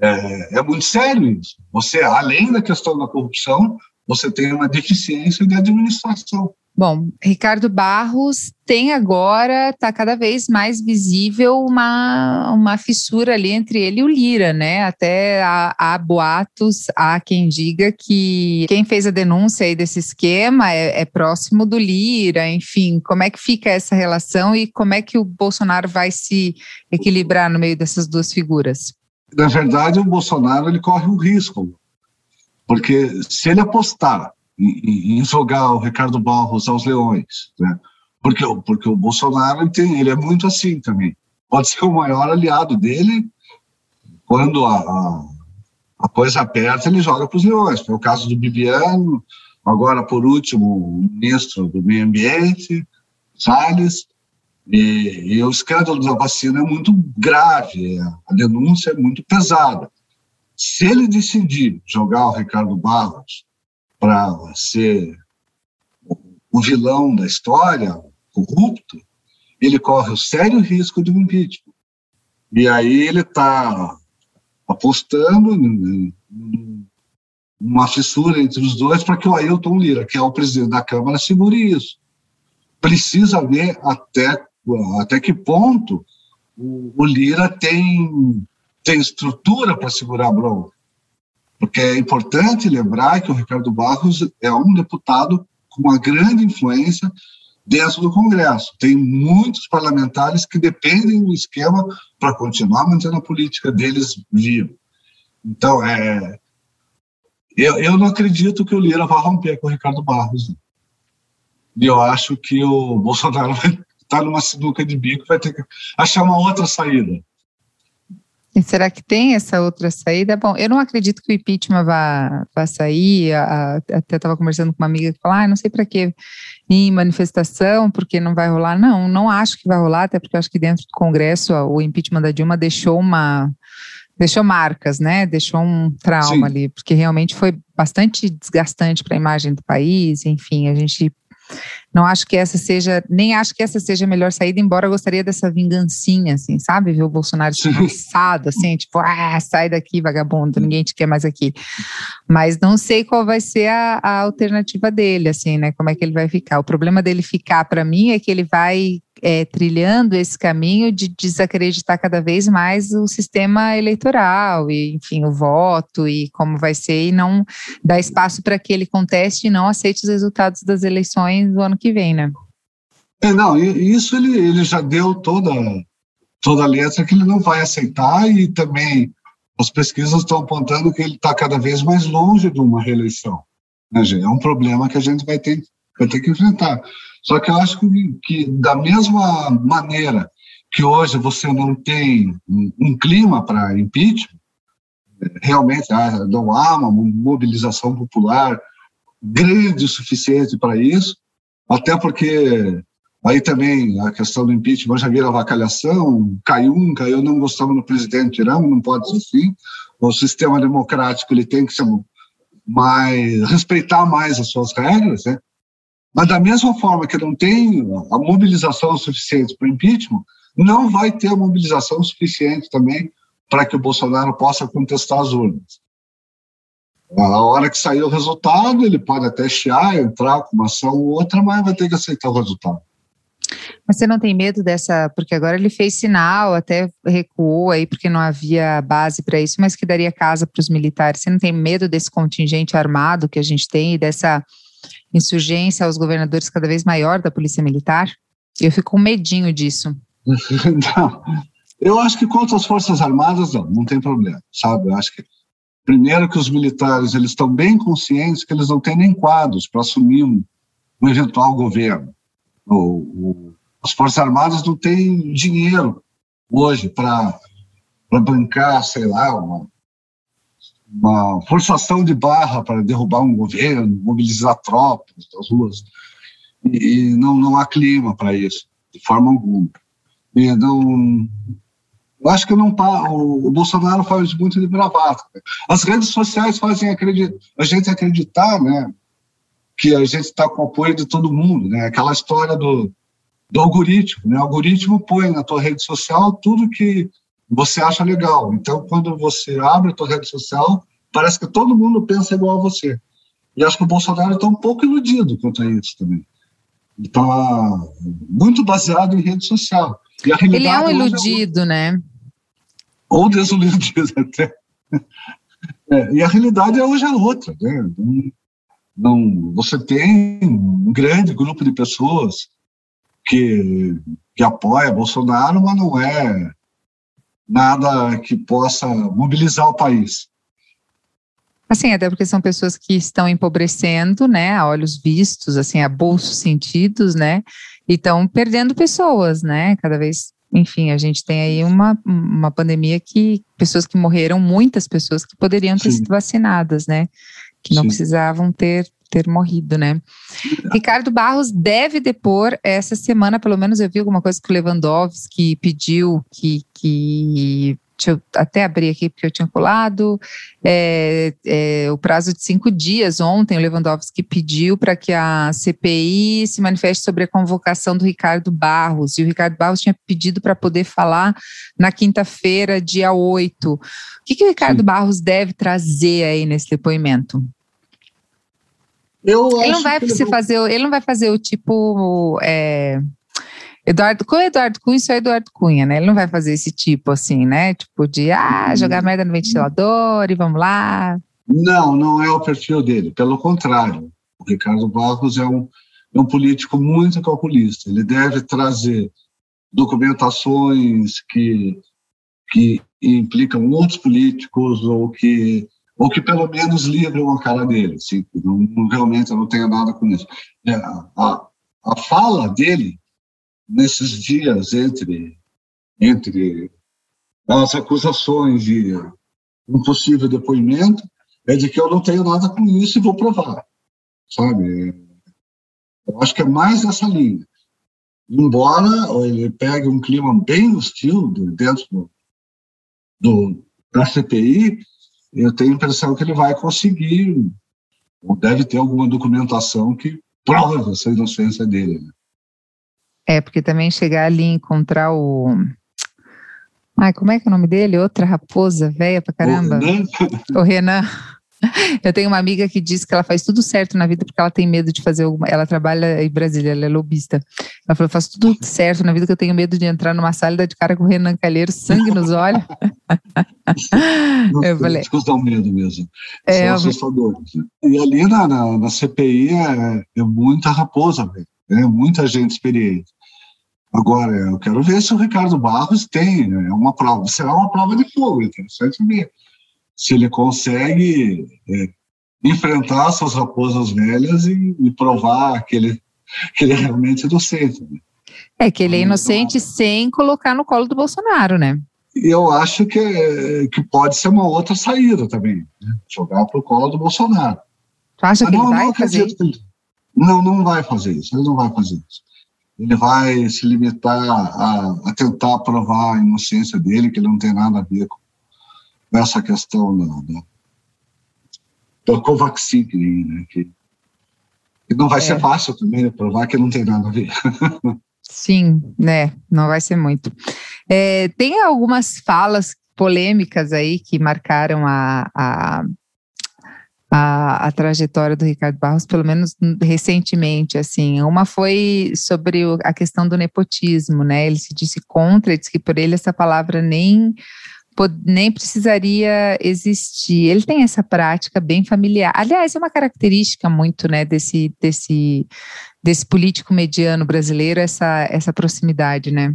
É, é, muito sério isso. Você, além da questão da corrupção, você tem uma deficiência de administração.
Bom, Ricardo Barros tem agora, está cada vez mais visível uma, uma fissura ali entre ele e o Lira, né? Até há, há boatos, há quem diga que quem fez a denúncia aí desse esquema é, é, próximo do Lira, enfim, como é que fica essa relação e como é que o Bolsonaro vai se equilibrar no meio dessas duas figuras?
Na verdade, o Bolsonaro ele corre um risco, porque se ele apostar em, jogar o Ricardo Barros aos leões, né? Porque, porque o Bolsonaro tem, ele é muito assim também. Pode ser o maior aliado dele quando a, a, a coisa aperta, ele joga para os leões. Foi o caso do Bibiano, agora, por último, o ministro do Meio Ambiente, Salles, e, e, o escândalo da vacina é muito grave, a denúncia é muito pesada. Se ele decidir jogar o Ricardo Barros para ser o vilão da história, corrupto, ele corre o sério risco de um impeachment. E aí ele está apostando numa fissura entre os dois para que o Ailton Lira, que é o presidente da Câmara, segure isso. Precisa ver até, até que ponto o, o Lira tem, tem estrutura para segurar a bronca. Porque é importante lembrar que o Ricardo Barros é um deputado com uma grande influência dentro do Congresso. Tem muitos parlamentares que dependem do esquema para continuar mantendo a política deles viva. Então, é, eu, eu não acredito que o Lira vá romper com o Ricardo Barros. E eu acho que o Bolsonaro vai estar numa sinuca de bico, vai ter que achar uma outra saída.
E será que tem essa outra saída? Bom, eu não acredito que o impeachment vá, vá sair. A, até estava conversando com uma amiga que falou: ah, não sei para que em manifestação, porque não vai rolar. Não, não acho que vai rolar, até porque eu acho que dentro do Congresso o impeachment da Dilma deixou uma. Deixou marcas, né? Deixou um trauma Sim. ali, porque realmente foi bastante desgastante para a imagem do país. Enfim, a gente não acho que essa seja, nem acho que essa seja a melhor saída, embora eu gostaria dessa vingancinha, assim, sabe? Ver o Bolsonaro cansado, assim, tipo, ah, sai daqui, vagabundo, ninguém te quer mais aqui. Mas não sei qual vai ser a, a alternativa dele, assim, né? Como é que ele vai ficar. O problema dele ficar, para mim, é que ele vai é, trilhando esse caminho de desacreditar cada vez mais o sistema eleitoral e, enfim, o voto e como vai ser e não dar espaço para que ele conteste e não aceite os resultados das eleições do ano que vem, né?
É, não, isso ele, ele já deu toda, toda a letra que ele não vai aceitar e também as pesquisas estão apontando que ele está cada vez mais longe de uma reeleição. Né? É um problema que a gente vai ter, vai ter que enfrentar. Só que eu acho que, que da mesma maneira que hoje você não tem um, um clima para impeachment, realmente ah, não há uma mobilização popular grande o suficiente para isso, até porque aí também a questão do impeachment já vira avacalhação, caiu um, caiu, não gostamos do presidente, tiramos, não pode ser assim. O sistema democrático ele tem que ser mais respeitar mais as suas regras, né? Mas da mesma forma que não tem a mobilização suficiente para o impeachment, não vai ter a mobilização suficiente também para que o Bolsonaro possa contestar as urnas. A hora que sair o resultado, ele pode até chiar, entrar com uma ação ou outra, mas vai ter que aceitar o resultado.
Mas você não tem medo dessa, porque agora ele fez sinal, até recuou aí porque não havia base para isso, mas que daria casa para os militares. Você não tem medo desse contingente armado que a gente tem e dessa insurgência aos governadores cada vez maior da Polícia Militar? Eu fico com medinho disso.
não, eu acho que contra as Forças Armadas, não, não tem problema, sabe? Eu acho que, primeiro que os militares, eles estão bem conscientes que eles não têm nem quadros para assumir um, um, eventual governo. O, o, as Forças Armadas não têm dinheiro hoje para bancar, sei lá, uma, uma forçação de barra para derrubar um governo, mobilizar tropas das ruas, e não, não há clima para isso, de forma alguma. E não, eu acho que não o, o Bolsonaro faz muito de bravata. As redes sociais fazem a gente acreditar, né, que a gente está com o apoio de todo mundo, né? Aquela história do, do algoritmo, né? O algoritmo põe na tua rede social tudo que você acha legal. Então, quando você abre a tua rede social, parece que todo mundo pensa igual a você. E acho que o Bolsonaro está um pouco iludido quanto a isso também. Está muito baseado em rede social.
Ele é um é iludido, é... né?
Ou desiludido até. É, e a realidade hoje é outra. Né? Não, não, você tem um grande grupo de pessoas que, que apoia Bolsonaro, mas não é nada que possa mobilizar o país.
Assim, até porque são pessoas que estão empobrecendo, né, a olhos vistos, assim, a bolsos sentidos, né, e estão perdendo pessoas, né, cada vez, enfim, a gente tem aí uma, uma pandemia que, pessoas que morreram, muitas pessoas que poderiam ter Sim. sido vacinadas, né, que não Sim. precisavam ter ter morrido, né? Ricardo Barros deve depor essa semana, pelo menos eu vi alguma coisa que o Lewandowski pediu que, que deixa eu até abrir aqui porque eu tinha colado, é, é, o prazo de cinco dias ontem, o Lewandowski pediu para que a CPI se manifeste sobre a convocação do Ricardo Barros, e o Ricardo Barros tinha pedido para poder falar na quinta-feira, dia 8. O que, que o Ricardo Sim. Barros deve trazer aí nesse depoimento? Eu ele não vai se fazer, ele não vai fazer o tipo é, Eduardo, com o Eduardo Cunha, isso é Eduardo Cunha, né? Ele não vai fazer esse tipo assim, né? Tipo de, ah, jogar merda no ventilador e vamos lá.
Não, não é o perfil dele. Pelo contrário, o Ricardo Barros é um, é um político muito calculista. Ele deve trazer documentações que, que implicam outros políticos ou que ou que pelo menos livram a cara dele. Assim, não, realmente eu não tenho nada com isso. É, a, a fala dele nesses dias entre entre as acusações e um possível depoimento é de que eu não tenho nada com isso e vou provar, sabe? Eu acho que é mais essa linha. Embora ele pegue um clima bem hostil dentro do, do, da CPI, eu tenho a impressão que ele vai conseguir, ou deve ter alguma documentação que prova essa inocência dele. Né?
É, porque também chegar ali e encontrar o. Ai, como é que é o nome dele? Outra raposa velha pra caramba. O Renan. O Renan. Eu tenho uma amiga que diz que ela faz tudo certo na vida porque ela tem medo de fazer alguma. Ela trabalha em Brasília, ela é lobista. Ela falou: faço tudo certo na vida que eu tenho medo de entrar numa sala e dar de cara com o Renan Calheiro, sangue nos olhos.
eu falei. As dão medo mesmo. É, São assustadores. E ali na, na, na CPI é, é, muita raposa, velho. É muita gente experiente. Agora, eu quero ver se o Ricardo Barros tem é uma prova. Será uma prova de fogo, interessante ver se ele consegue é, enfrentar essas raposas velhas e, e, provar que ele, que ele é realmente inocente. Né?
É que ele é inocente então, sem colocar no colo do Bolsonaro, né?
Eu acho que, que pode ser uma outra saída também, né? jogar para o colo do Bolsonaro.
Tu acha que não, ele vai fazer isso?
Não, não vai fazer isso, ele não vai fazer isso. Ele vai se limitar a, a tentar provar a inocência dele, que ele não tem nada a ver com nessa questão da, da, da Covaxin, né, que, que não vai é. ser fácil também né, provar que não tem nada a ver.
Sim, né? Não vai ser muito. É, tem algumas falas polêmicas aí que marcaram a, a, a, a, trajetória do Ricardo Barros, pelo menos recentemente, assim. Uma foi sobre a questão do nepotismo, né? Ele se disse contra, disse que por ele essa palavra nem nem precisaria existir. Ele tem essa prática bem familiar. Aliás, é uma característica muito, né, desse, desse, desse político mediano brasileiro, essa, essa proximidade, né?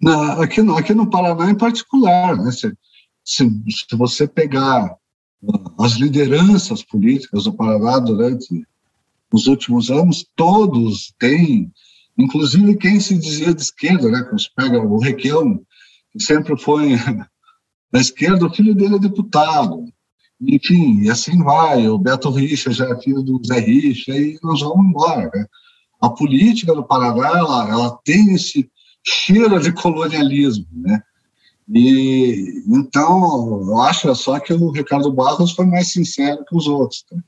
Não, aqui, no, aqui no Paraná em particular, né? Se, se, se você pegar as lideranças políticas do Paraná durante os últimos anos, todos têm, inclusive quem se dizia de esquerda, né? Quando você pega o Requião, que sempre foi da esquerda, o filho dele é deputado. Enfim, e assim vai. O Beto Richa já é filho do Zé Richa, e nós vamos embora. Né? A política do Paraná, ela, ela tem esse cheiro de colonialismo, né? E então, eu acho só que o Ricardo Barros foi mais sincero que os outros. Né?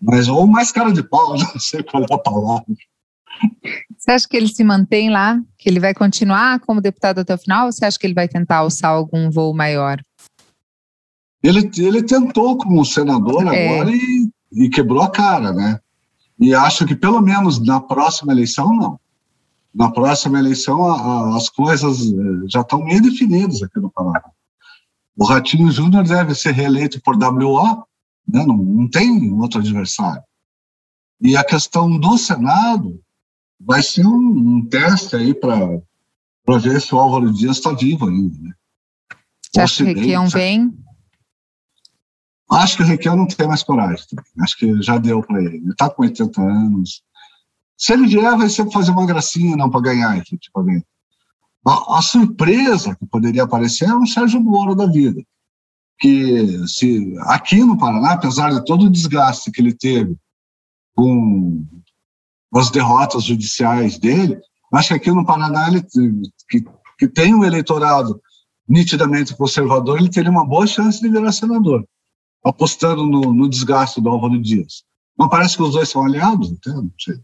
Mas, ou mais cara de pau, não sei qual é a palavra.
Você acha que ele se mantém lá? Que ele vai continuar como deputado até o final? Ou você acha que ele vai tentar alçar algum voo maior?
Ele, ele tentou como senador é. agora e, e quebrou a cara, né? E acho que pelo menos na próxima eleição, não. Na próxima eleição, a, a, as coisas eh, já estão meio definidas aqui no Paraná. O Ratinho Júnior deve ser reeleito por WO, né? não, não tem outro adversário. E a questão do Senado, vai ser um, um teste aí para ver se o Álvaro Dias está vivo ainda. Né?
Você acha que o Requião vem?
Acho que o Requião não tem mais coragem. Acho que já deu para ele. Ele está com 80 anos. Se ele vier, vai ser fazer uma gracinha não para ganhar efetivamente. A, a, surpresa que poderia aparecer é um Sérgio Moro da vida. Que se aqui no Paraná, apesar de todo o desgaste que ele teve com as derrotas judiciais dele, acho que aqui no Paraná, ele, que, que tem um eleitorado nitidamente conservador, ele teria uma boa chance de virar senador, apostando no, no desgaste do Álvaro Dias. Não parece que os dois são aliados, então, não sei.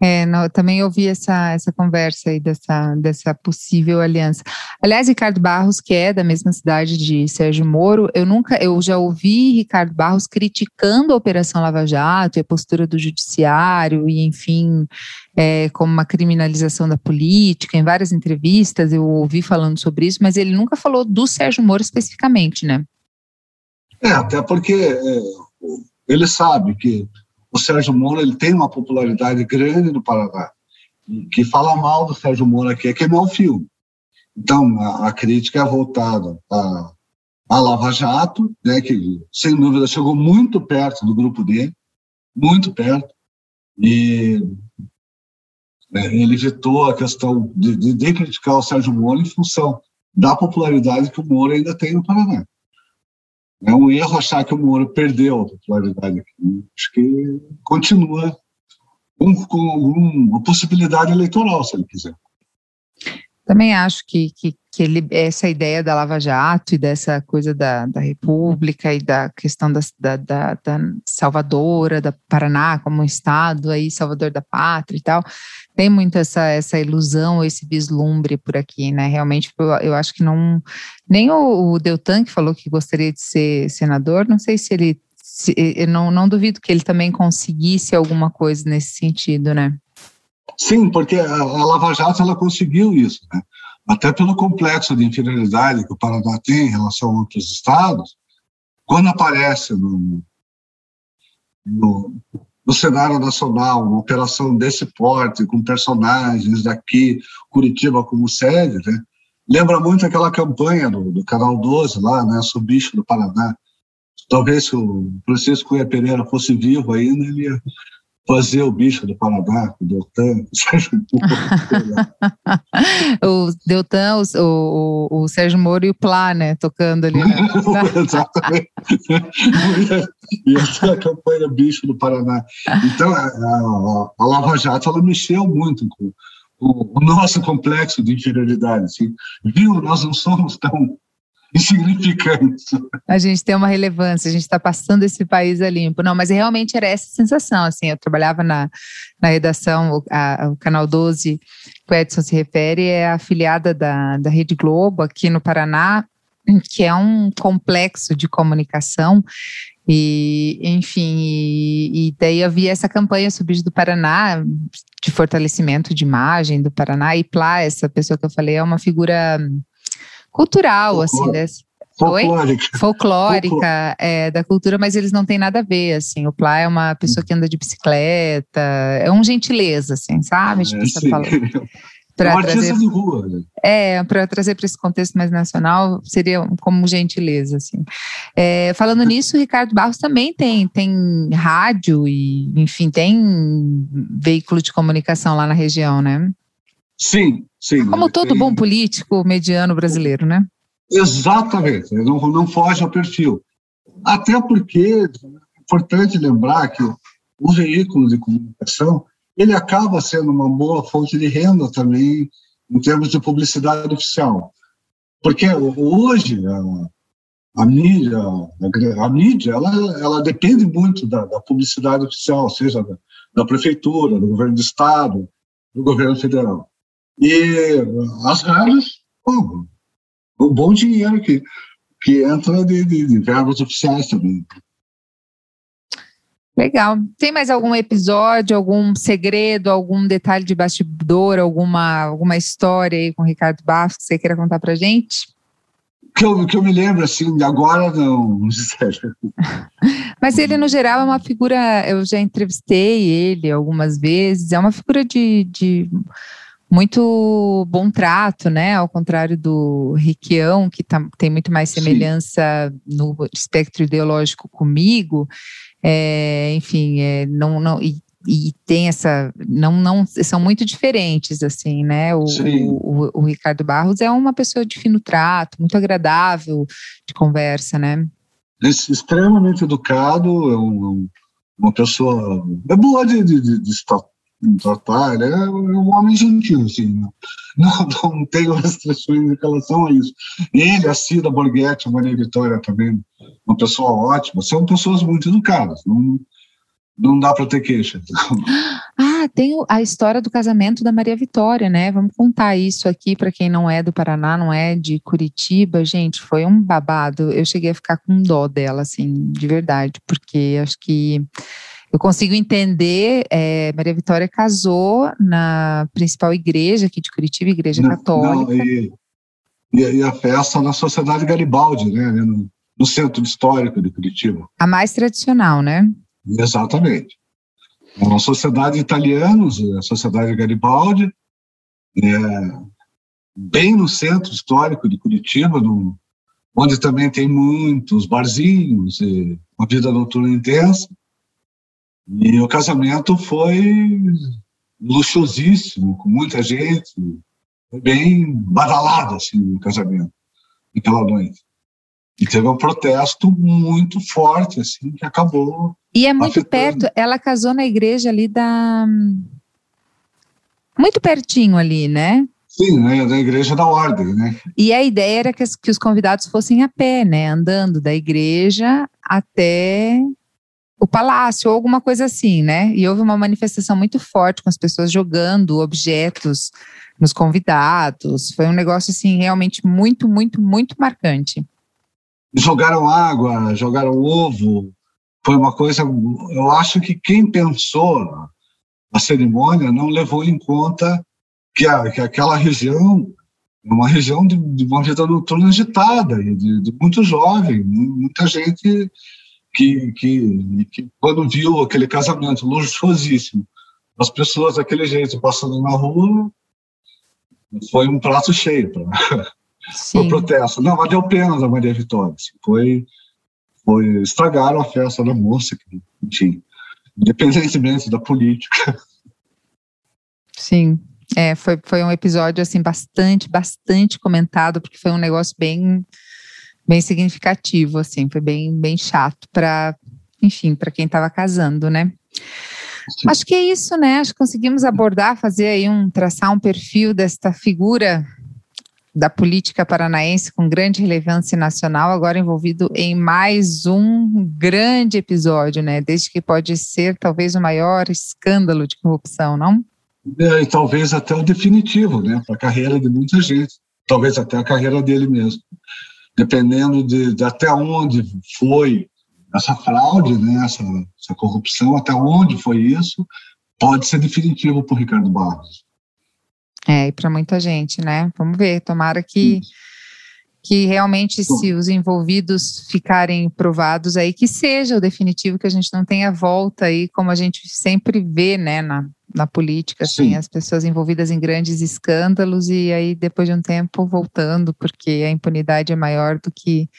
É, também ouvi essa, essa conversa aí dessa, dessa possível aliança. Aliás, Ricardo Barros, que é da mesma cidade de Sérgio Moro, eu nunca, eu já ouvi Ricardo Barros criticando a Operação Lava Jato e a postura do judiciário, e enfim, é, como uma criminalização da política, em várias entrevistas eu ouvi falando sobre isso, mas ele nunca falou do Sérgio Moro especificamente, né?
É, até porque é, ele sabe que o Sérgio Moro ele tem uma popularidade grande no Paraná. Que fala mal do Sérgio Moro aqui é queimar o filme. Então, a, a crítica é voltada a, a Lava Jato, né, que sem dúvida chegou muito perto do grupo dele, muito perto, e é, ele evitou a questão de, de, de, criticar o Sérgio Moro em função da popularidade que o Moro ainda tem no Paraná. É um erro achar que o Moro perdeu a popularidade aqui. Acho que continua com uma possibilidade eleitoral, se ele quiser.
Também acho que, que, que ele, essa ideia da Lava Jato e dessa coisa da, da República e da questão da, da, da, da Salvadora, da Paraná como um estado, aí Salvador da Pátria e tal, tem muito essa, essa ilusão, esse vislumbre por aqui, né? Realmente, eu, eu acho que não. Nem o, o Deltan, que falou que gostaria de ser senador, não sei se ele. Se, eu não, não duvido que ele também conseguisse alguma coisa nesse sentido, né?
Sim, porque a, Lava Jato ela conseguiu isso, né? Até pelo complexo de inferioridade que o Paraná tem em relação a outros estados, quando aparece no, no, no cenário nacional uma operação desse porte, com personagens daqui, Curitiba como sede, né? lembra muito aquela campanha do, do Canal 12 lá, né, o bicho do Paraná. Talvez se o Francisco Cunha Pereira fosse vivo ainda, ele ia fazer o bicho do Paraná, o Deltan,
o Deltan, o, o, o, Sérgio Moro e o Plá, né, tocando ali. Né?
Exatamente. e essa é a campanha bicho do Paraná. Então, a, a, a Lava Jato, ela mexeu muito com o, o nosso complexo de inferioridade. Assim. Viu, nós não somos tão insignificantes.
A gente tem uma relevância, a gente está passando esse país a limpo. Não, mas realmente era essa sensação, assim, eu trabalhava na, na redação, a, o Canal 12, que o Edson se refere, é afiliada da, da Rede Globo, aqui no Paraná, que é um complexo de comunicação e, enfim, e, e, daí havia essa campanha Subir do Paraná, de fortalecimento de imagem do Paraná, e Plá, essa pessoa que eu falei, é uma figura cultural, assim, dessa.
Folclórica.
Folclórica, é, da cultura, mas eles não têm nada a ver, assim. O Plá é uma pessoa que anda de bicicleta, é um gentileza, assim, sabe? Tipo,
é, Para é um trazer, de rua. Né?
É, para trazer para esse contexto mais nacional, seria como gentileza, assim. É, falando nisso, o Ricardo Barros também tem, tem rádio e, enfim, tem veículo de comunicação lá na região, né?
Sim, sim.
Como todo tem... bom político mediano brasileiro, né?
Exatamente, não, não foge ao perfil. Até porque é importante lembrar que o veículo de comunicação ele acaba sendo uma boa fonte de renda também em termos de publicidade oficial. Porque hoje a, a mídia, a, a, mídia ela, ela depende muito da, da publicidade oficial, seja da, da, prefeitura, do governo do estado, do governo federal. E as rádios, um bom dinheiro que, que entra de, de, de verbas oficiais também.
Legal. Tem mais algum episódio, algum segredo, algum detalhe de bastidor, alguma, alguma história aí com o Ricardo Barros que você queira contar pra gente?
Que eu, que eu me lembro, assim, agora não.
Mas ele, no geral, é uma figura. Eu já entrevistei ele algumas vezes, é uma figura de, de muito bom trato, né? Ao contrário do Riquião, que tá, tem muito mais semelhança Sim. no espectro ideológico comigo. É, enfim, é, não, não, e, e, tem essa. Não, não, são muito diferentes, assim, né? O, o, o, Ricardo Barros é uma pessoa de fino trato, muito agradável de conversa, né?
Extremamente educado, é um, uma pessoa. É boa de, de, de, de ele é um homem gentil, assim, né? não, não tenho restrições em relação a isso. Ele, a Cida Borghetti, a Maria Vitória também, uma pessoa ótima, são pessoas muito educadas, não, não dá para ter queixa.
Ah, tem a história do casamento da Maria Vitória, né? Vamos contar isso aqui para quem não é do Paraná, não é de Curitiba. Gente, foi um babado. Eu cheguei a ficar com dó dela, assim, de verdade, porque acho que eu consigo entender. É, Maria Vitória casou na principal igreja aqui de Curitiba, Igreja não, Católica. Não,
e, e, a festa na Sociedade Garibaldi, né? No, no centro histórico de Curitiba.
A mais tradicional, né?
Exatamente. É uma sociedade italiana, a Sociedade Garibaldi, é, bem no centro histórico de Curitiba, no, onde também tem muitos barzinhos e uma vida noturna intensa. E o casamento foi luxuosíssimo, com muita gente, foi bem badalado assim, o casamento, naquela noite. E teve um protesto muito forte, assim, que acabou.
E é muito afetando. perto, ela casou na igreja ali da. Muito pertinho ali, né?
Sim, né, da igreja da ordem, né?
E a ideia era que, que os convidados fossem a pé, né? Andando da igreja até o palácio, ou alguma coisa assim, né? E houve uma manifestação muito forte com as pessoas jogando objetos nos convidados. Foi um negócio, assim, realmente muito, muito, muito marcante.
Jogaram água, jogaram ovo. Foi uma coisa. Eu acho que quem pensou a cerimônia não levou em conta que, a, que aquela região é uma região de, de, uma vida noturna agitada, de, de muito jovem, muita gente que, que, que, quando viu aquele casamento luxuosíssimo, as pessoas daquele jeito passando na rua, foi um prato cheio para o protesto. Não, mas deu pena da Maria Vitória. Assim, foi, foi, estragaram a festa da moça, que, enfim, independentemente da política.
Sim, é, foi, foi um episódio assim bastante, bastante comentado, porque foi um negócio bem, bem significativo, assim, foi bem, bem chato para, enfim, para quem estava casando, né? Sim. Acho que é isso, né? Acho que conseguimos abordar, fazer aí um, traçar um perfil desta figura da política paranaense com grande relevância nacional, agora envolvido em mais um grande episódio, né? Desde que pode ser talvez o maior escândalo de corrupção, não?
É, e talvez até o definitivo, né, para a carreira de muita gente, talvez até a carreira dele mesmo, dependendo de, de até onde foi essa fraude, né, essa, essa corrupção, até onde foi isso, pode ser definitivo para o Ricardo Barros.
É, e para muita gente, né? Vamos ver, tomara que. Sim que realmente se os envolvidos ficarem provados aí, que seja o definitivo, que a gente não tenha volta aí, como a gente sempre vê, né, na, na política, assim, as pessoas envolvidas em grandes escândalos e aí depois de um tempo voltando, porque a impunidade é maior do que,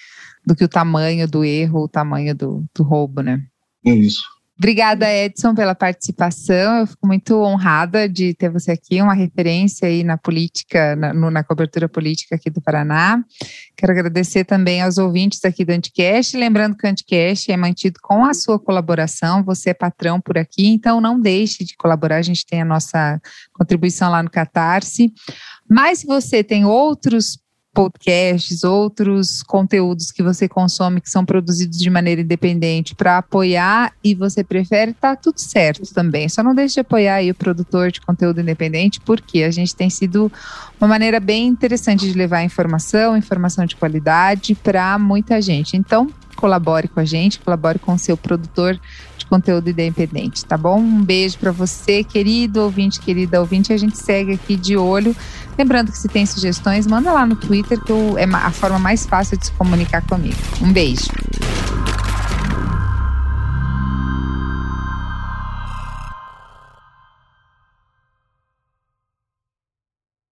do que o tamanho do erro, o tamanho do, do roubo, né?
É isso.
Obrigada, Edson, pela participação. Eu fico muito honrada de ter você aqui, uma referência aí na política, na, na cobertura política aqui do Paraná. Quero agradecer também aos ouvintes aqui do Anticast. Lembrando que o Anticast é mantido com a sua colaboração. Você é patrão por aqui, então não deixe de colaborar. A gente tem a nossa contribuição lá no Catarse. Mas se você tem outros podcasts, outros conteúdos que você consome que são produzidos de maneira independente para apoiar e você prefere, tá tudo certo também. Só não deixe de apoiar aí o produtor de conteúdo independente, porque a gente tem sido uma maneira bem interessante de levar informação, informação de qualidade para muita gente. Então, colabore com a gente, colabore com o seu produtor de conteúdo independente, tá bom? Um beijo para você, querido ouvinte, querida ouvinte. A gente segue aqui de olho. Lembrando que se tem sugestões, manda lá no Twitter, que é a forma mais fácil de se comunicar comigo. Um beijo.